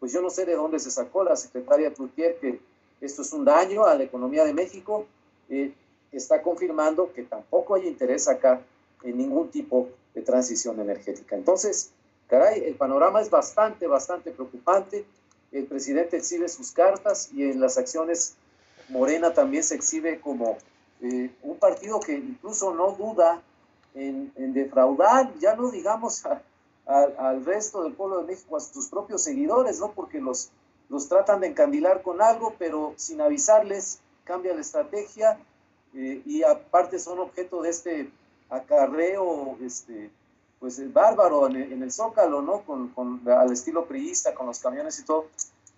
pues yo no sé de dónde se sacó la secretaria Cloutier que esto es un daño a la economía de México. Eh, está confirmando que tampoco hay interés acá en ningún tipo de transición energética. Entonces, caray, el panorama es bastante, bastante preocupante. El presidente exhibe sus cartas y en las acciones Morena también se exhibe como eh, un partido que incluso no duda en, en defraudar, ya no digamos a, al, resto del pueblo de México, a sus propios seguidores, ¿no? Porque los, los tratan de encandilar con algo, pero sin avisarles, cambia la estrategia eh, y aparte son objeto de este acarreo, este, pues bárbaro en el, Zócalo, ¿no? Con, con, al estilo priista, con los camiones y todo.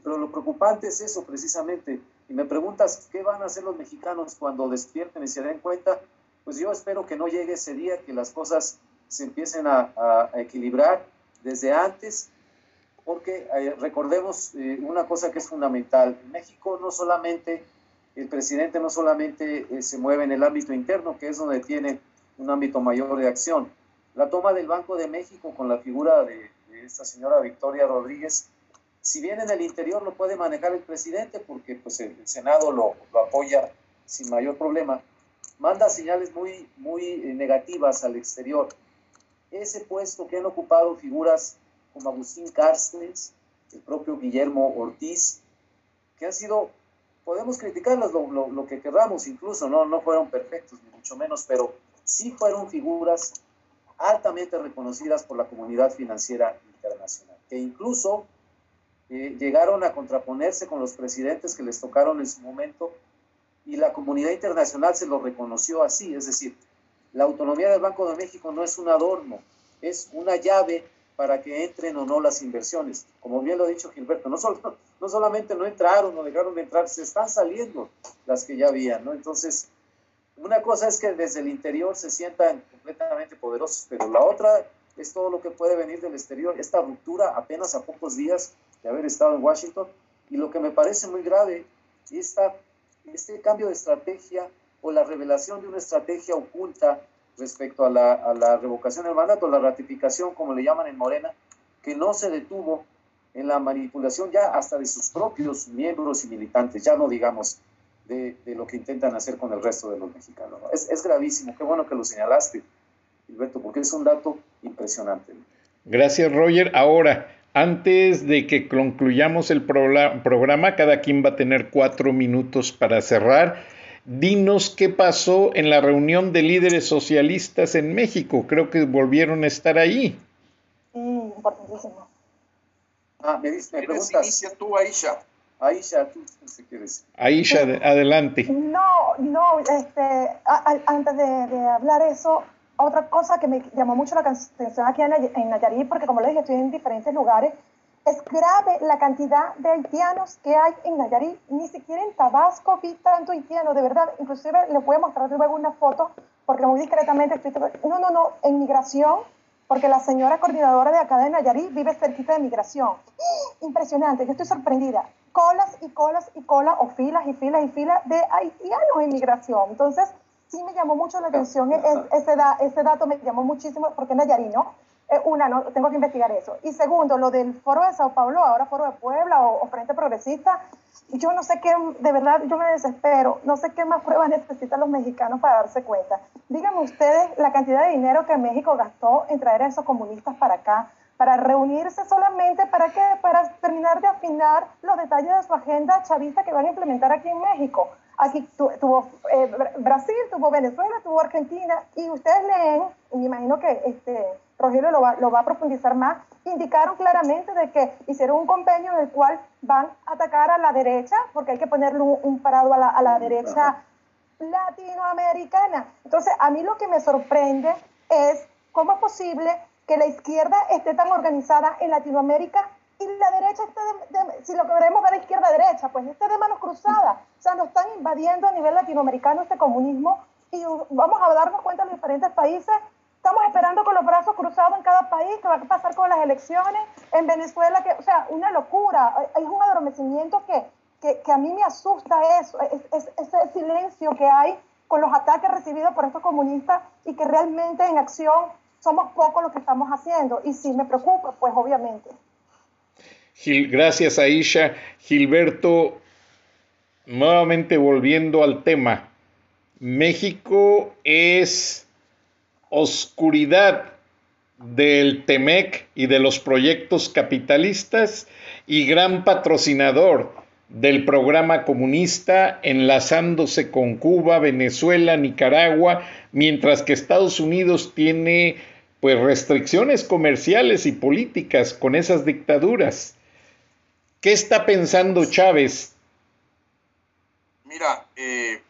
Pero lo preocupante es eso precisamente. Y me preguntas, ¿qué van a hacer los mexicanos cuando despierten y se den cuenta? Pues yo espero que no llegue ese día, que las cosas se empiecen a, equilibrar desde antes, porque eh, recordemos eh, una cosa que es fundamental. En México no solamente, el presidente no solamente eh, se mueve en el ámbito interno, que es donde tiene un ámbito mayor de acción. La toma del Banco de México con la figura de, esta señora Victoria Rodríguez, si bien en el interior lo puede manejar el presidente, porque pues, el, Senado lo, lo, apoya sin mayor problema, manda señales muy, muy eh, negativas al exterior. Ese puesto que han ocupado figuras como Agustín Carstens, el propio Guillermo Ortiz, que han sido, podemos criticarlas lo, que queramos incluso, ¿no? no fueron perfectos, ni mucho menos, pero sí fueron figuras altamente reconocidas por la comunidad financiera internacional, que incluso eh, llegaron a contraponerse con los presidentes que les tocaron en su momento y la comunidad internacional se lo reconoció así, es decir, la autonomía del Banco de México no es un adorno, es una llave para que entren o no las inversiones. Como bien lo ha dicho Gilberto, no, solo, no solamente no entraron o dejaron de entrar, se están saliendo las que ya habían, ¿no? Entonces, una cosa es que desde el interior se sientan completamente poderosos, pero la otra es todo lo que puede venir del exterior, esta ruptura apenas a pocos días de haber estado en Washington, y lo que me parece muy grave, esta, este cambio de estrategia o la revelación de una estrategia oculta respecto a la, a la revocación del mandato, la ratificación, como le llaman en Morena, que no se detuvo en la manipulación ya hasta de sus propios miembros y militantes, ya no digamos de, de lo que intentan hacer con el resto de los mexicanos. Es, es, gravísimo, qué bueno que lo señalaste, Gilberto, porque es un dato impresionante. Gracias, Roger. Ahora, antes de que concluyamos el programa, cada quien va a tener cuatro minutos para cerrar. Dinos qué pasó en la reunión de líderes socialistas en México. Creo que volvieron a estar ahí. Sí, importantísimo. Ah, me, dice, me preguntas. Inicia tú, Aisha. Aisha, tú, si quieres. Aisha, adelante. No, no, este, antes de, de, hablar eso, otra cosa que me llamó mucho la atención aquí en, en Nayarit, porque como les dije, estoy en diferentes lugares, es grave la cantidad de haitianos que hay en Nayarit. Ni siquiera en Tabasco vi tanto haitiano, de verdad. Inclusive les voy a mostrar luego una foto, porque muy discretamente estoy... No, no, no, en migración, porque la señora coordinadora de acá de Nayarit vive cerquita de migración. Impresionante, yo estoy sorprendida. Colas y colas y colas, o filas y filas y filas de haitianos en migración. Entonces, sí me llamó mucho la atención, ese, ese dato me llamó muchísimo, porque Nayarit, ¿no? Una, no, tengo que investigar eso. Y segundo, lo del foro de Sao Paulo, ahora foro de Puebla o, Frente Progresista, yo no sé qué, de verdad, yo me desespero, no sé qué más pruebas necesitan los mexicanos para darse cuenta. Díganme ustedes la cantidad de dinero que México gastó en traer a esos comunistas para acá, para reunirse solamente para qué? Para terminar de afinar los detalles de su agenda chavista que van a implementar aquí en México. Aquí tuvo eh, Brasil, tuvo Venezuela, tuvo Argentina, y ustedes leen, y me imagino que este, Rogelio lo va, lo va a profundizar más, indicaron claramente de que hicieron un convenio en el cual van a atacar a la derecha, porque hay que ponerle un, parado a la, a la derecha latinoamericana. Entonces, a mí lo que me sorprende es cómo es posible que la izquierda esté tan organizada en Latinoamérica y la derecha esté, de, si lo que queremos ver izquierda-derecha, pues esté de manos cruzadas. O sea, nos están invadiendo a nivel latinoamericano este comunismo y vamos a darnos cuenta en los diferentes países Estamos esperando con los brazos cruzados en cada país, qué va a pasar con las elecciones en Venezuela, que, o sea, una locura. Hay un adormecimiento que, que, que a mí me asusta eso, es, ese silencio que hay con los ataques recibidos por estos comunistas y que realmente en acción somos pocos los que estamos haciendo. Y sí me preocupa, pues obviamente. Gracias, Aisha. Gilberto, nuevamente volviendo al tema. México es oscuridad del TEMEC y de los proyectos capitalistas y gran patrocinador del programa comunista enlazándose con Cuba, Venezuela, Nicaragua, mientras que Estados Unidos tiene pues restricciones comerciales y políticas con esas dictaduras. ¿Qué está pensando Chávez? Mira, eh,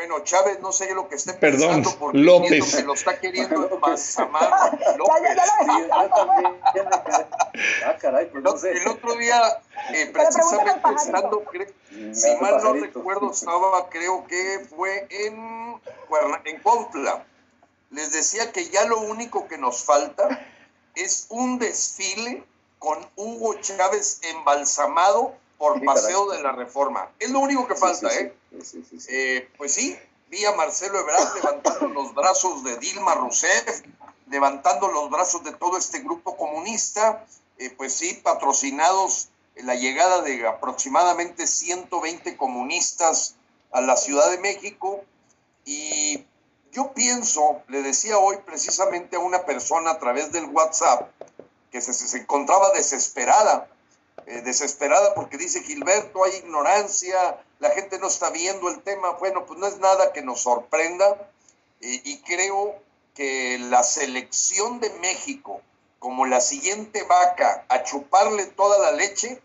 bueno, Chávez no sé lo que esté Perdón, pensando porque López. que lo está queriendo embalsamar López. ah, caray, pues no sé. El otro día, eh, precisamente estando, si mal no recuerdo, estaba, creo que fue en, en Cuautla. Les decía que ya lo único que nos falta es un desfile con Hugo Chávez embalsamado por paseo de la reforma. Es lo único que falta, ¿eh? ¿eh? Pues sí, vi a Marcelo Ebrard levantando los brazos de Dilma Rousseff, levantando los brazos de todo este grupo comunista, eh, pues sí, patrocinados en la llegada de aproximadamente 120 comunistas a la Ciudad de México. Y yo pienso, le decía hoy precisamente a una persona a través del WhatsApp, que se, encontraba desesperada, eh, desesperada porque dice Gilberto, hay ignorancia, la gente no está viendo el tema. Bueno, pues no es nada que nos sorprenda eh, y creo que la selección de México como la siguiente vaca a chuparle toda la leche,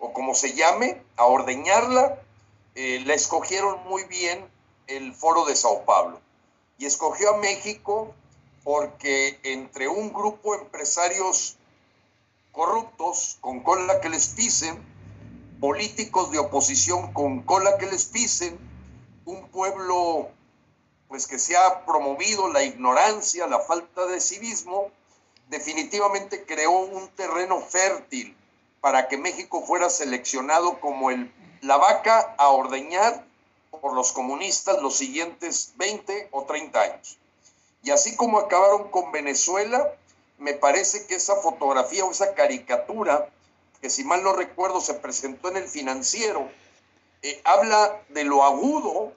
o como se llame, a ordeñarla, eh, la escogieron muy bien el foro de Sao Paulo. Y escogió a México porque entre un grupo de empresarios corruptos con cola que les pisen, políticos de oposición con cola que les pisen, un pueblo pues que se ha promovido la ignorancia, la falta de civismo, definitivamente creó un terreno fértil para que México fuera seleccionado como el, la vaca a ordeñar por los comunistas los siguientes 20 o 30 años. Y así como acabaron con Venezuela, me parece que esa fotografía o esa caricatura, que si mal no recuerdo se presentó en el financiero, eh, habla de lo agudo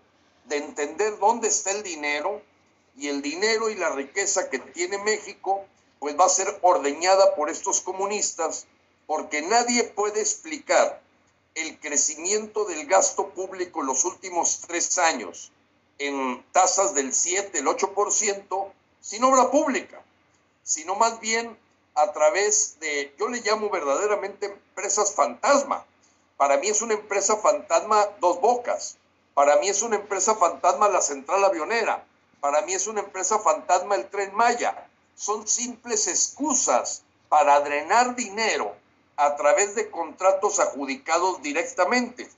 de entender dónde está el dinero y el dinero y la riqueza que tiene México, pues va a ser ordeñada por estos comunistas, porque nadie puede explicar el crecimiento del gasto público en los últimos tres años en tasas del 7, el 8%, sin obra pública, sino más bien a través de, yo le llamo verdaderamente empresas fantasma. Para mí es una empresa fantasma dos bocas. Para mí es una empresa fantasma la central avionera. Para mí es una empresa fantasma el tren Maya. Son simples excusas para drenar dinero a través de contratos adjudicados directamente.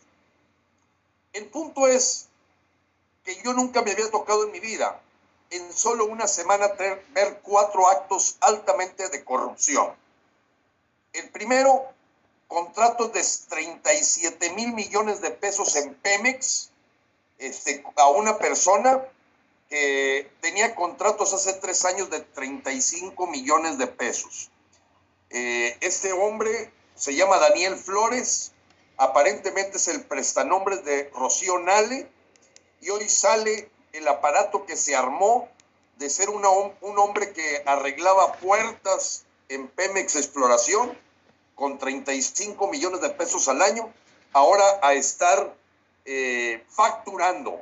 El punto es que yo nunca me había tocado en mi vida en solo una semana ver cuatro actos altamente de corrupción. El primero, contratos de 37 mil millones de pesos en Pemex este, a una persona que tenía contratos hace tres años de 35 millones de pesos. Eh, este hombre se llama Daniel Flores, aparentemente es el prestanombre de Rocío Nale, y hoy sale el aparato que se armó de ser un hombre que arreglaba puertas en Pemex Exploración con 35 millones de pesos al año, ahora a estar eh, facturando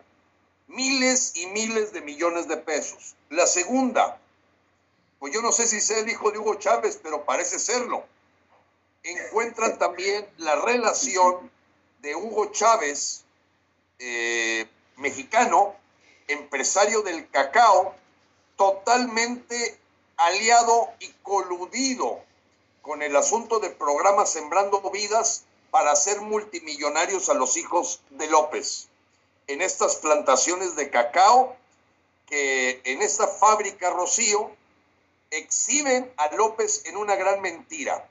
miles y miles de millones de pesos. La segunda, pues yo no sé si sea el hijo de Hugo Chávez, pero parece serlo. Encuentran también la relación de Hugo Chávez, eh, mexicano, empresario del cacao, totalmente aliado y coludido con el asunto del programa Sembrando Vidas para hacer multimillonarios a los hijos de López en estas plantaciones de cacao que en esta fábrica Rocío exhiben a López en una gran mentira.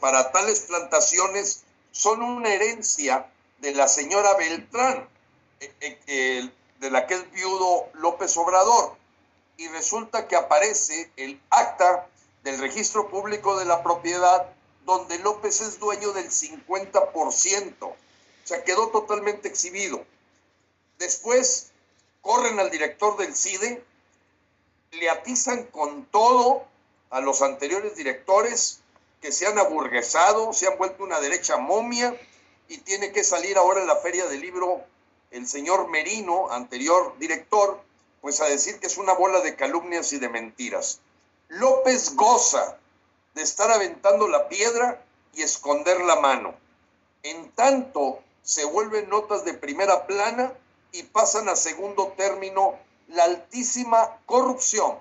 Para tales plantaciones son una herencia de la señora Beltrán, eh, eh, de la que viudo López Obrador. Y resulta que aparece el acta del registro público de la propiedad donde López es dueño del 50%. O sea, quedó totalmente exhibido. Después corren al director del CIDE, le atizan con todo a los anteriores directores que se han aburguesado, se han vuelto una derecha momia y tiene que salir ahora en la feria del libro el señor Merino, anterior director, pues a decir que es una bola de calumnias y de mentiras. López goza de estar aventando la piedra y esconder la mano. En tanto se vuelven notas de primera plana y pasan a segundo término la altísima corrupción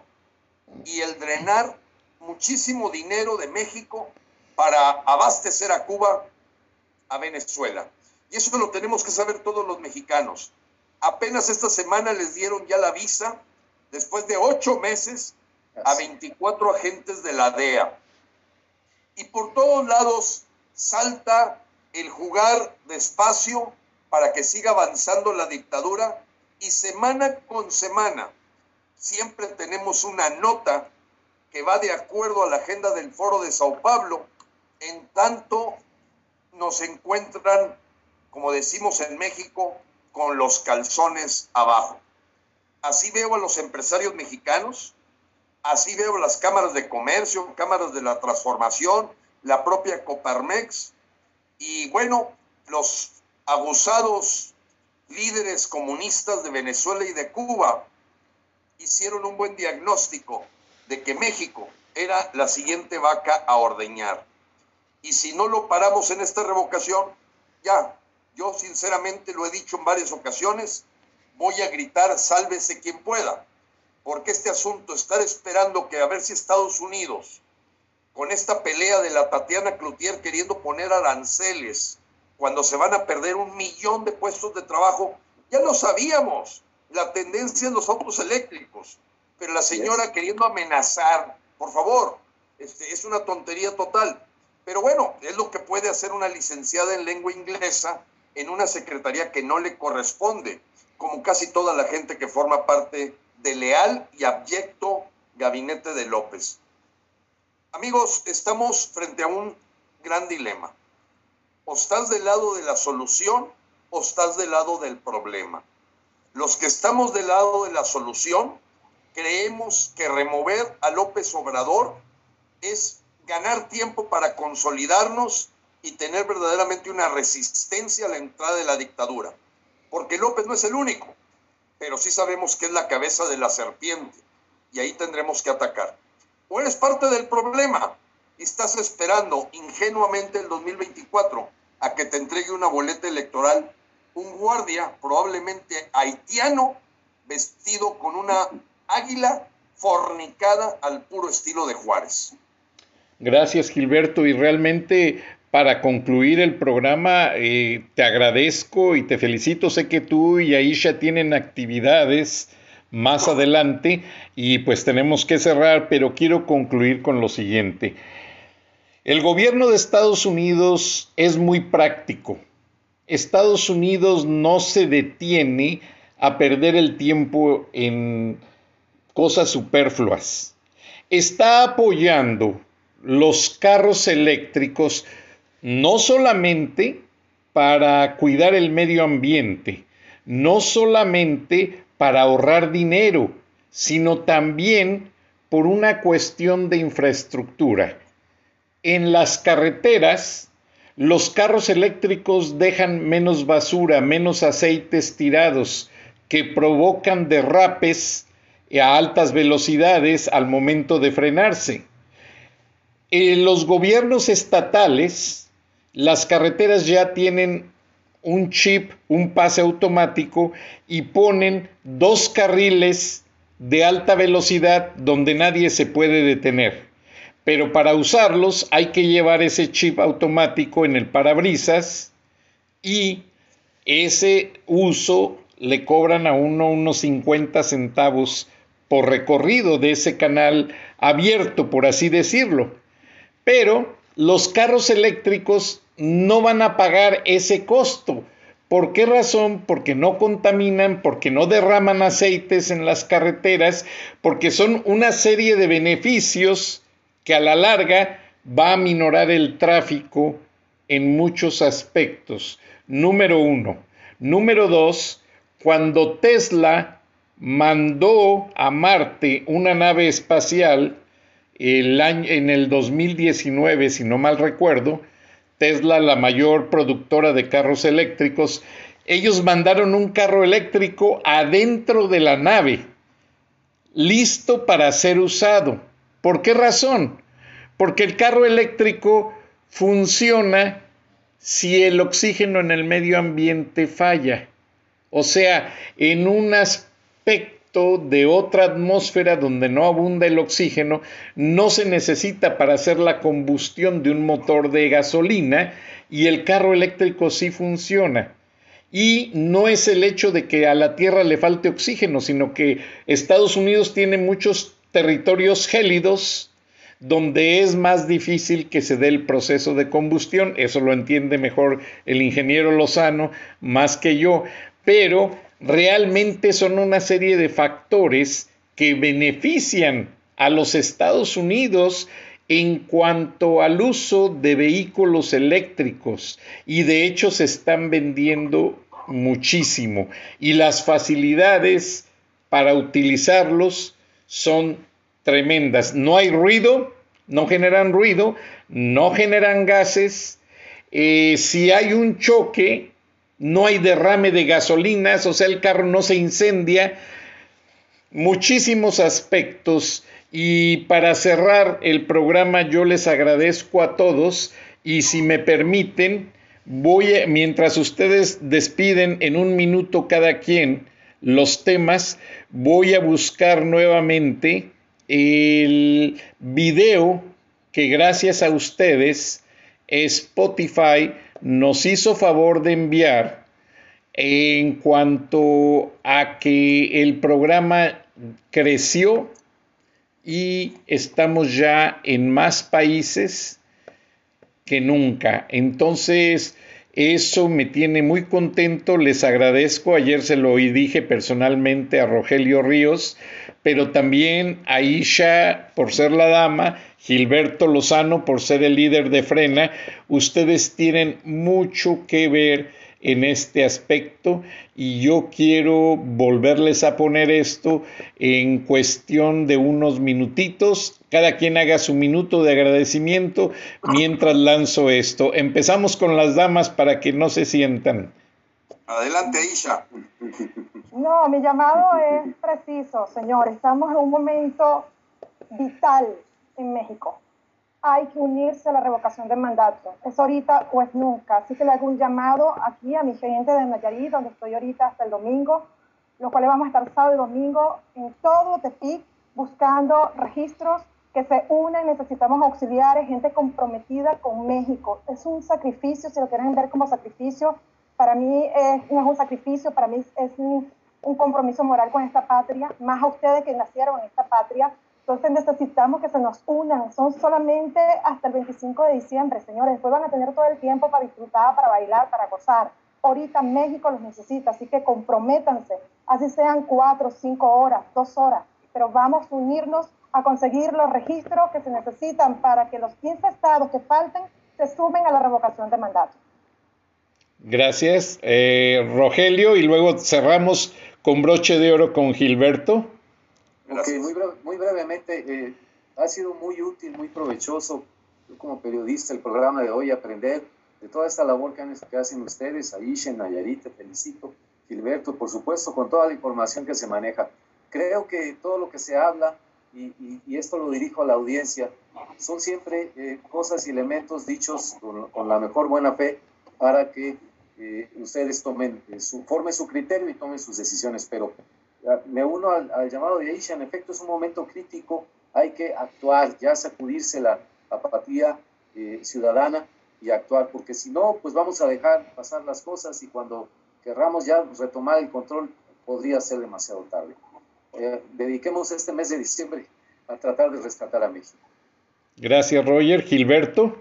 y el drenar muchísimo dinero de México para abastecer a Cuba, a Venezuela. Y eso lo tenemos que saber todos los mexicanos. Apenas esta semana les dieron ya la visa, después de ocho meses, a 24 agentes de la DEA. Y por todos lados salta el jugar despacio para que siga avanzando la dictadura Y semana con semana siempre tenemos una nota que va de acuerdo a la agenda del Foro de Sao Paulo, en tanto nos encuentran, como decimos en México, con los calzones abajo. Así veo a los empresarios mexicanos, así veo las cámaras de comercio, cámaras de la transformación, la propia Coparmex y bueno, los abusados líderes comunistas de Venezuela y de Cuba hicieron un buen diagnóstico de que México era la siguiente vaca a ordeñar. Y si no lo paramos en esta revocación, ya, yo sinceramente lo he dicho en varias ocasiones, voy a gritar, sálvese quien pueda, porque este asunto, estar esperando que a ver si Estados Unidos, con esta pelea de la Tatiana Cloutier queriendo poner aranceles, cuando se van a perder un millón de puestos de trabajo, ya lo sabíamos, la tendencia en los autos eléctricos, pero la señora queriendo amenazar, por favor, este, es una tontería total. Pero bueno, es lo que puede hacer una licenciada en lengua inglesa en una secretaría que no le corresponde, como casi toda la gente que forma parte del leal y abyecto gabinete de López. Amigos, estamos frente a un gran dilema. O estás del lado de la solución o estás del lado del problema. Los que estamos del lado de la solución creemos que remover a López Obrador es ganar tiempo para consolidarnos y tener verdaderamente una resistencia a la entrada de la dictadura. Porque López no es el único, pero sí sabemos que es la cabeza de la serpiente y ahí tendremos que atacar. O eres parte del problema y estás esperando ingenuamente el 2024 a que te entregue una boleta electoral un guardia, probablemente haitiano, vestido con una águila fornicada al puro estilo de Juárez. Gracias Gilberto y realmente para concluir el programa eh, te agradezco y te felicito. Sé que tú y Aisha tienen actividades más adelante y pues tenemos que cerrar, pero quiero concluir con lo siguiente. El gobierno de Estados Unidos es muy práctico. Estados Unidos no se detiene a perder el tiempo en cosas superfluas. Está apoyando los carros eléctricos no solamente para cuidar el medio ambiente, no solamente para ahorrar dinero, sino también por una cuestión de infraestructura. En las carreteras, los carros eléctricos dejan menos basura, menos aceites tirados, que provocan derrapes a altas velocidades al momento de frenarse. En los gobiernos estatales, las carreteras ya tienen un chip, un pase automático y ponen dos carriles de alta velocidad donde nadie se puede detener. Pero para usarlos hay que llevar ese chip automático en el parabrisas y ese uso le cobran a uno unos 50 centavos por recorrido de ese canal abierto, por así decirlo. Pero los carros eléctricos no van a pagar ese costo. ¿Por qué razón? Porque no contaminan, porque no derraman aceites en las carreteras, porque son una serie de beneficios que a la larga va a minorar el tráfico en muchos aspectos. Número uno. Número dos, cuando Tesla mandó a Marte una nave espacial el año, en el 2019, si no mal recuerdo, Tesla, la mayor productora de carros eléctricos, ellos mandaron un carro eléctrico adentro de la nave, listo para ser usado. ¿Por qué razón? Porque el carro eléctrico funciona si el oxígeno en el medio ambiente falla. O sea, en un aspecto de otra atmósfera donde no abunda el oxígeno, no se necesita para hacer la combustión de un motor de gasolina y el carro eléctrico sí funciona. Y no es el hecho de que a la Tierra le falte oxígeno, sino que Estados Unidos tiene muchos territorios gélidos donde es más difícil que se dé el proceso de combustión. Eso lo entiende mejor el ingeniero Lozano más que yo pero realmente son una serie de factores que benefician a los Estados Unidos en cuanto al uso de vehículos eléctricos y de hecho se están vendiendo muchísimo y las facilidades para utilizarlos son tremendas. No hay ruido, no generan ruido, no generan gases. Eh, si hay un choque, no hay derrame de gasolinas, o sea, el carro no se incendia. Muchísimos aspectos. Y para cerrar el programa, yo les agradezco a todos y si me permiten, voy mientras ustedes despiden en un minuto cada quien los temas, voy a buscar nuevamente el video que gracias a ustedes Spotify nos hizo favor de enviar en cuanto a que el programa creció y estamos ya en más países que nunca. Entonces, eso me tiene muy contento, les agradezco, ayer se lo dije personalmente a Rogelio Ríos, pero también a Isha por ser la dama, Gilberto Lozano por ser el líder de Frena, ustedes tienen mucho que ver en este aspecto y yo quiero volverles a poner esto en cuestión de unos minutitos. Cada quien haga su minuto de agradecimiento mientras lanzo esto. Empezamos con las damas para que no se sientan. Adelante, Isha. No, mi llamado es preciso, señor. Estamos en un momento vital en México hay que unirse a la revocación del mandato. Es ahorita o es nunca. Así que le hago un llamado aquí a mi gente de Nayarit, donde estoy ahorita hasta el domingo, los cuales vamos a estar sábado y domingo en todo Tepic buscando registros que se unen. Necesitamos auxiliares, gente comprometida con México. Es un sacrificio, si lo quieren ver como sacrificio, para mí es, no es un sacrificio, para mí es un, un compromiso moral con esta patria, más a ustedes que nacieron en esta patria entonces necesitamos que se nos unan. Son solamente hasta el 25 de diciembre, señores. Después van a tener todo el tiempo para disfrutar, para bailar, para gozar. Ahorita México los necesita, así que comprométanse. Así sean cuatro, cinco horas, dos horas. Pero vamos a unirnos a conseguir los registros que se necesitan para que los 15 estados que falten se sumen a la revocación de mandato. Gracias, eh, Rogelio. Y luego cerramos con broche de oro con Gilberto muy, brevemente, eh, ha sido muy útil, muy provechoso, yo como periodista, el programa de hoy, aprender de toda esta labor que, que hacen ustedes, Aisha, Nayarit, te felicito, Gilberto, por supuesto, con toda la información que se maneja. Creo que todo lo que se habla, y, esto lo dirijo a la audiencia, son siempre eh, cosas y elementos dichos con, la mejor buena fe para que eh, ustedes tomen su, formen su criterio y tomen sus decisiones, pero me uno al, llamado de Aisha, en efecto es un momento crítico, hay que actuar, ya sacudirse la apatía eh, ciudadana y actuar, porque si no, pues vamos a dejar pasar las cosas y cuando querramos ya retomar el control podría ser demasiado tarde. Eh, dediquemos este mes de diciembre a tratar de rescatar a México. Gracias, Roger. Gilberto.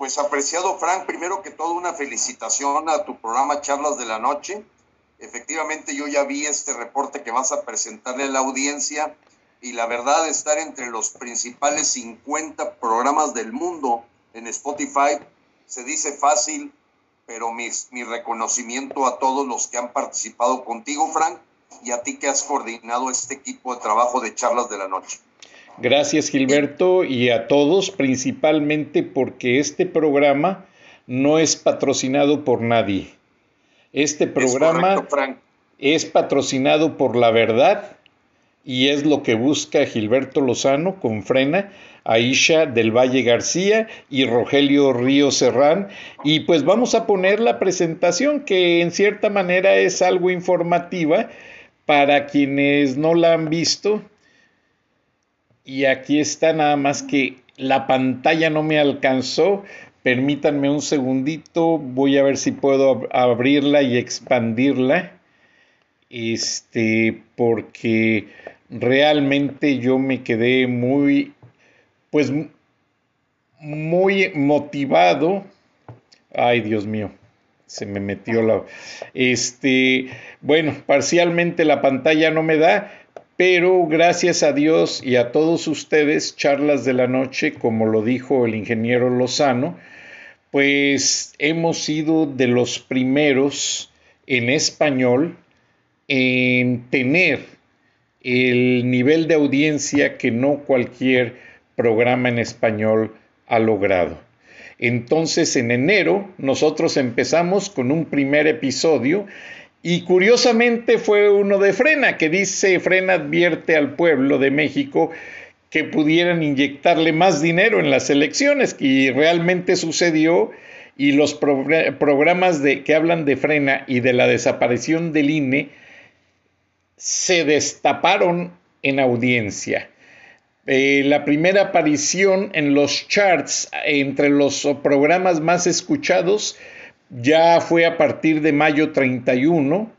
Pues apreciado Frank, primero que todo una felicitación a tu programa Charlas de la Noche Efectivamente, yo ya vi este reporte que vas a presentarle a la audiencia y la verdad, estar entre los principales 50 programas del mundo en Spotify se dice fácil, pero mi reconocimiento a todos los que han participado contigo, Frank, y a ti que has coordinado este equipo de trabajo de charlas de la noche. Gracias, Gilberto, y a todos, principalmente porque este programa no es patrocinado por nadie. Este programa es, patrocinado por La Verdad y es lo que busca Gilberto Lozano con Frena, Aisha del Valle García y Rogelio Río Serrán. Y pues vamos a poner la presentación que en cierta manera es algo informativa para quienes no la han visto. Y aquí está nada más que la pantalla no me alcanzó, Permítanme un segundito, voy a ver si puedo abrirla y expandirla. Este, porque realmente yo me quedé muy, pues, muy motivado. Ay, Dios mío. se me metió la... Este, bueno, parcialmente la pantalla no me da, pero gracias a Dios y a todos ustedes, charlas de la noche, como lo dijo el ingeniero Lozano, pues hemos sido de los primeros en español en tener el nivel de audiencia que no cualquier programa en español ha logrado. Entonces en enero nosotros empezamos con un primer episodio y curiosamente fue uno de Frena, que dice, Frena advierte al pueblo de México que pudieran inyectarle más dinero en las elecciones, y realmente sucedió, y los programas de, que hablan de Frena y de la desaparición del INE se destaparon en audiencia. Eh, la primera aparición en los charts entre los programas más escuchados ya fue a partir de mayo 31,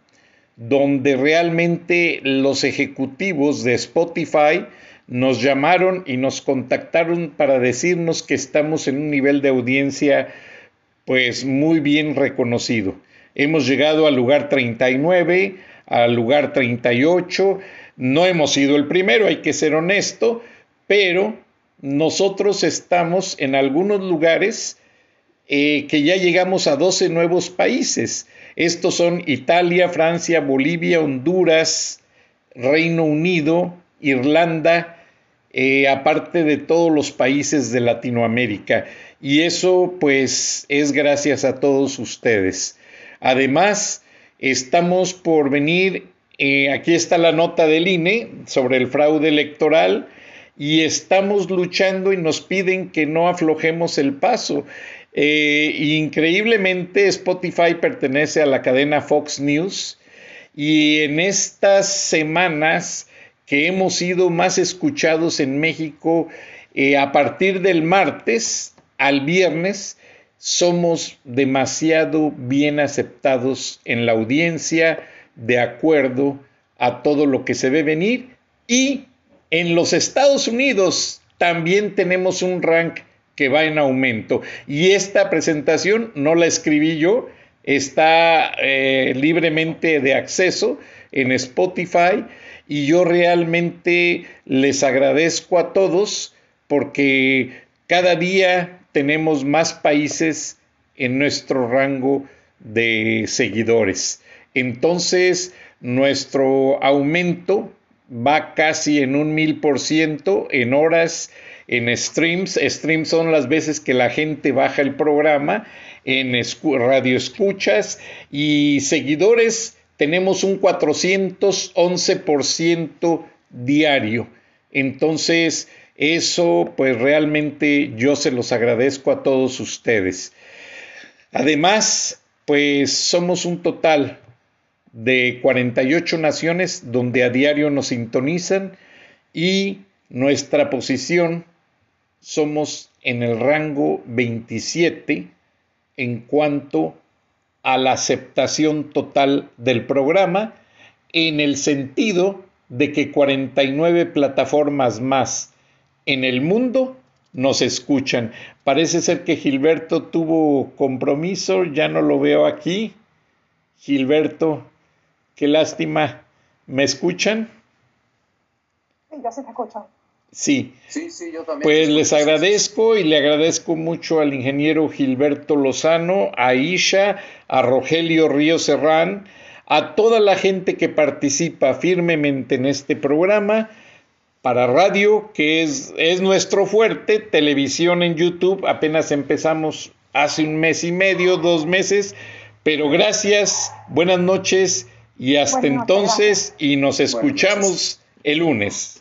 donde realmente los ejecutivos de Spotify nos llamaron y nos contactaron para decirnos que estamos en un nivel de audiencia pues muy bien reconocido. Hemos llegado al lugar 39, al lugar 38, no hemos sido el primero, hay que ser honesto, pero nosotros estamos en algunos lugares eh, que ya llegamos a 12 nuevos países. Estos son Italia, Francia, Bolivia, Honduras, Reino Unido, Irlanda, eh, aparte de todos los países de Latinoamérica. Y eso pues es gracias a todos ustedes. Además, estamos por venir, eh, aquí está la nota del INE sobre el fraude electoral y estamos luchando y nos piden que no aflojemos el paso. Eh, increíblemente, Spotify pertenece a la cadena Fox News y en estas semanas que hemos sido más escuchados en México, eh, a partir del martes al viernes, somos demasiado bien aceptados en la audiencia, de acuerdo a todo lo que se ve venir. Y en los Estados Unidos también tenemos un rank que va en aumento. Y esta presentación no la escribí yo, está eh, libremente de acceso en Spotify y yo realmente les agradezco a todos porque cada día tenemos más países en nuestro rango de seguidores. Entonces, nuestro aumento va casi en un mil por ciento en horas en streams. Streams son las veces que la gente baja el programa en radio escuchas y seguidores tenemos un 411% diario. Entonces, eso pues realmente yo se los agradezco a todos ustedes. Además, pues somos un total de 48 naciones donde a diario nos sintonizan y nuestra posición somos en el rango 27 en cuanto a la aceptación total del programa en el sentido de que 49 plataformas más en el mundo nos escuchan. Parece ser que Gilberto tuvo compromiso, ya no lo veo aquí. Gilberto, Qué lástima. ¿Me escuchan? Sí, ya se te escucha. Sí. Sí, sí, yo también. Pues les agradezco y le agradezco mucho al ingeniero Gilberto Lozano, a Isha, a Rogelio Río Serrán, a toda la gente que participa firmemente en este programa para radio, que es, es nuestro fuerte, televisión en YouTube, apenas empezamos hace un mes y medio, dos meses, pero gracias, buenas noches y hasta entonces, y nos escuchamos el lunes.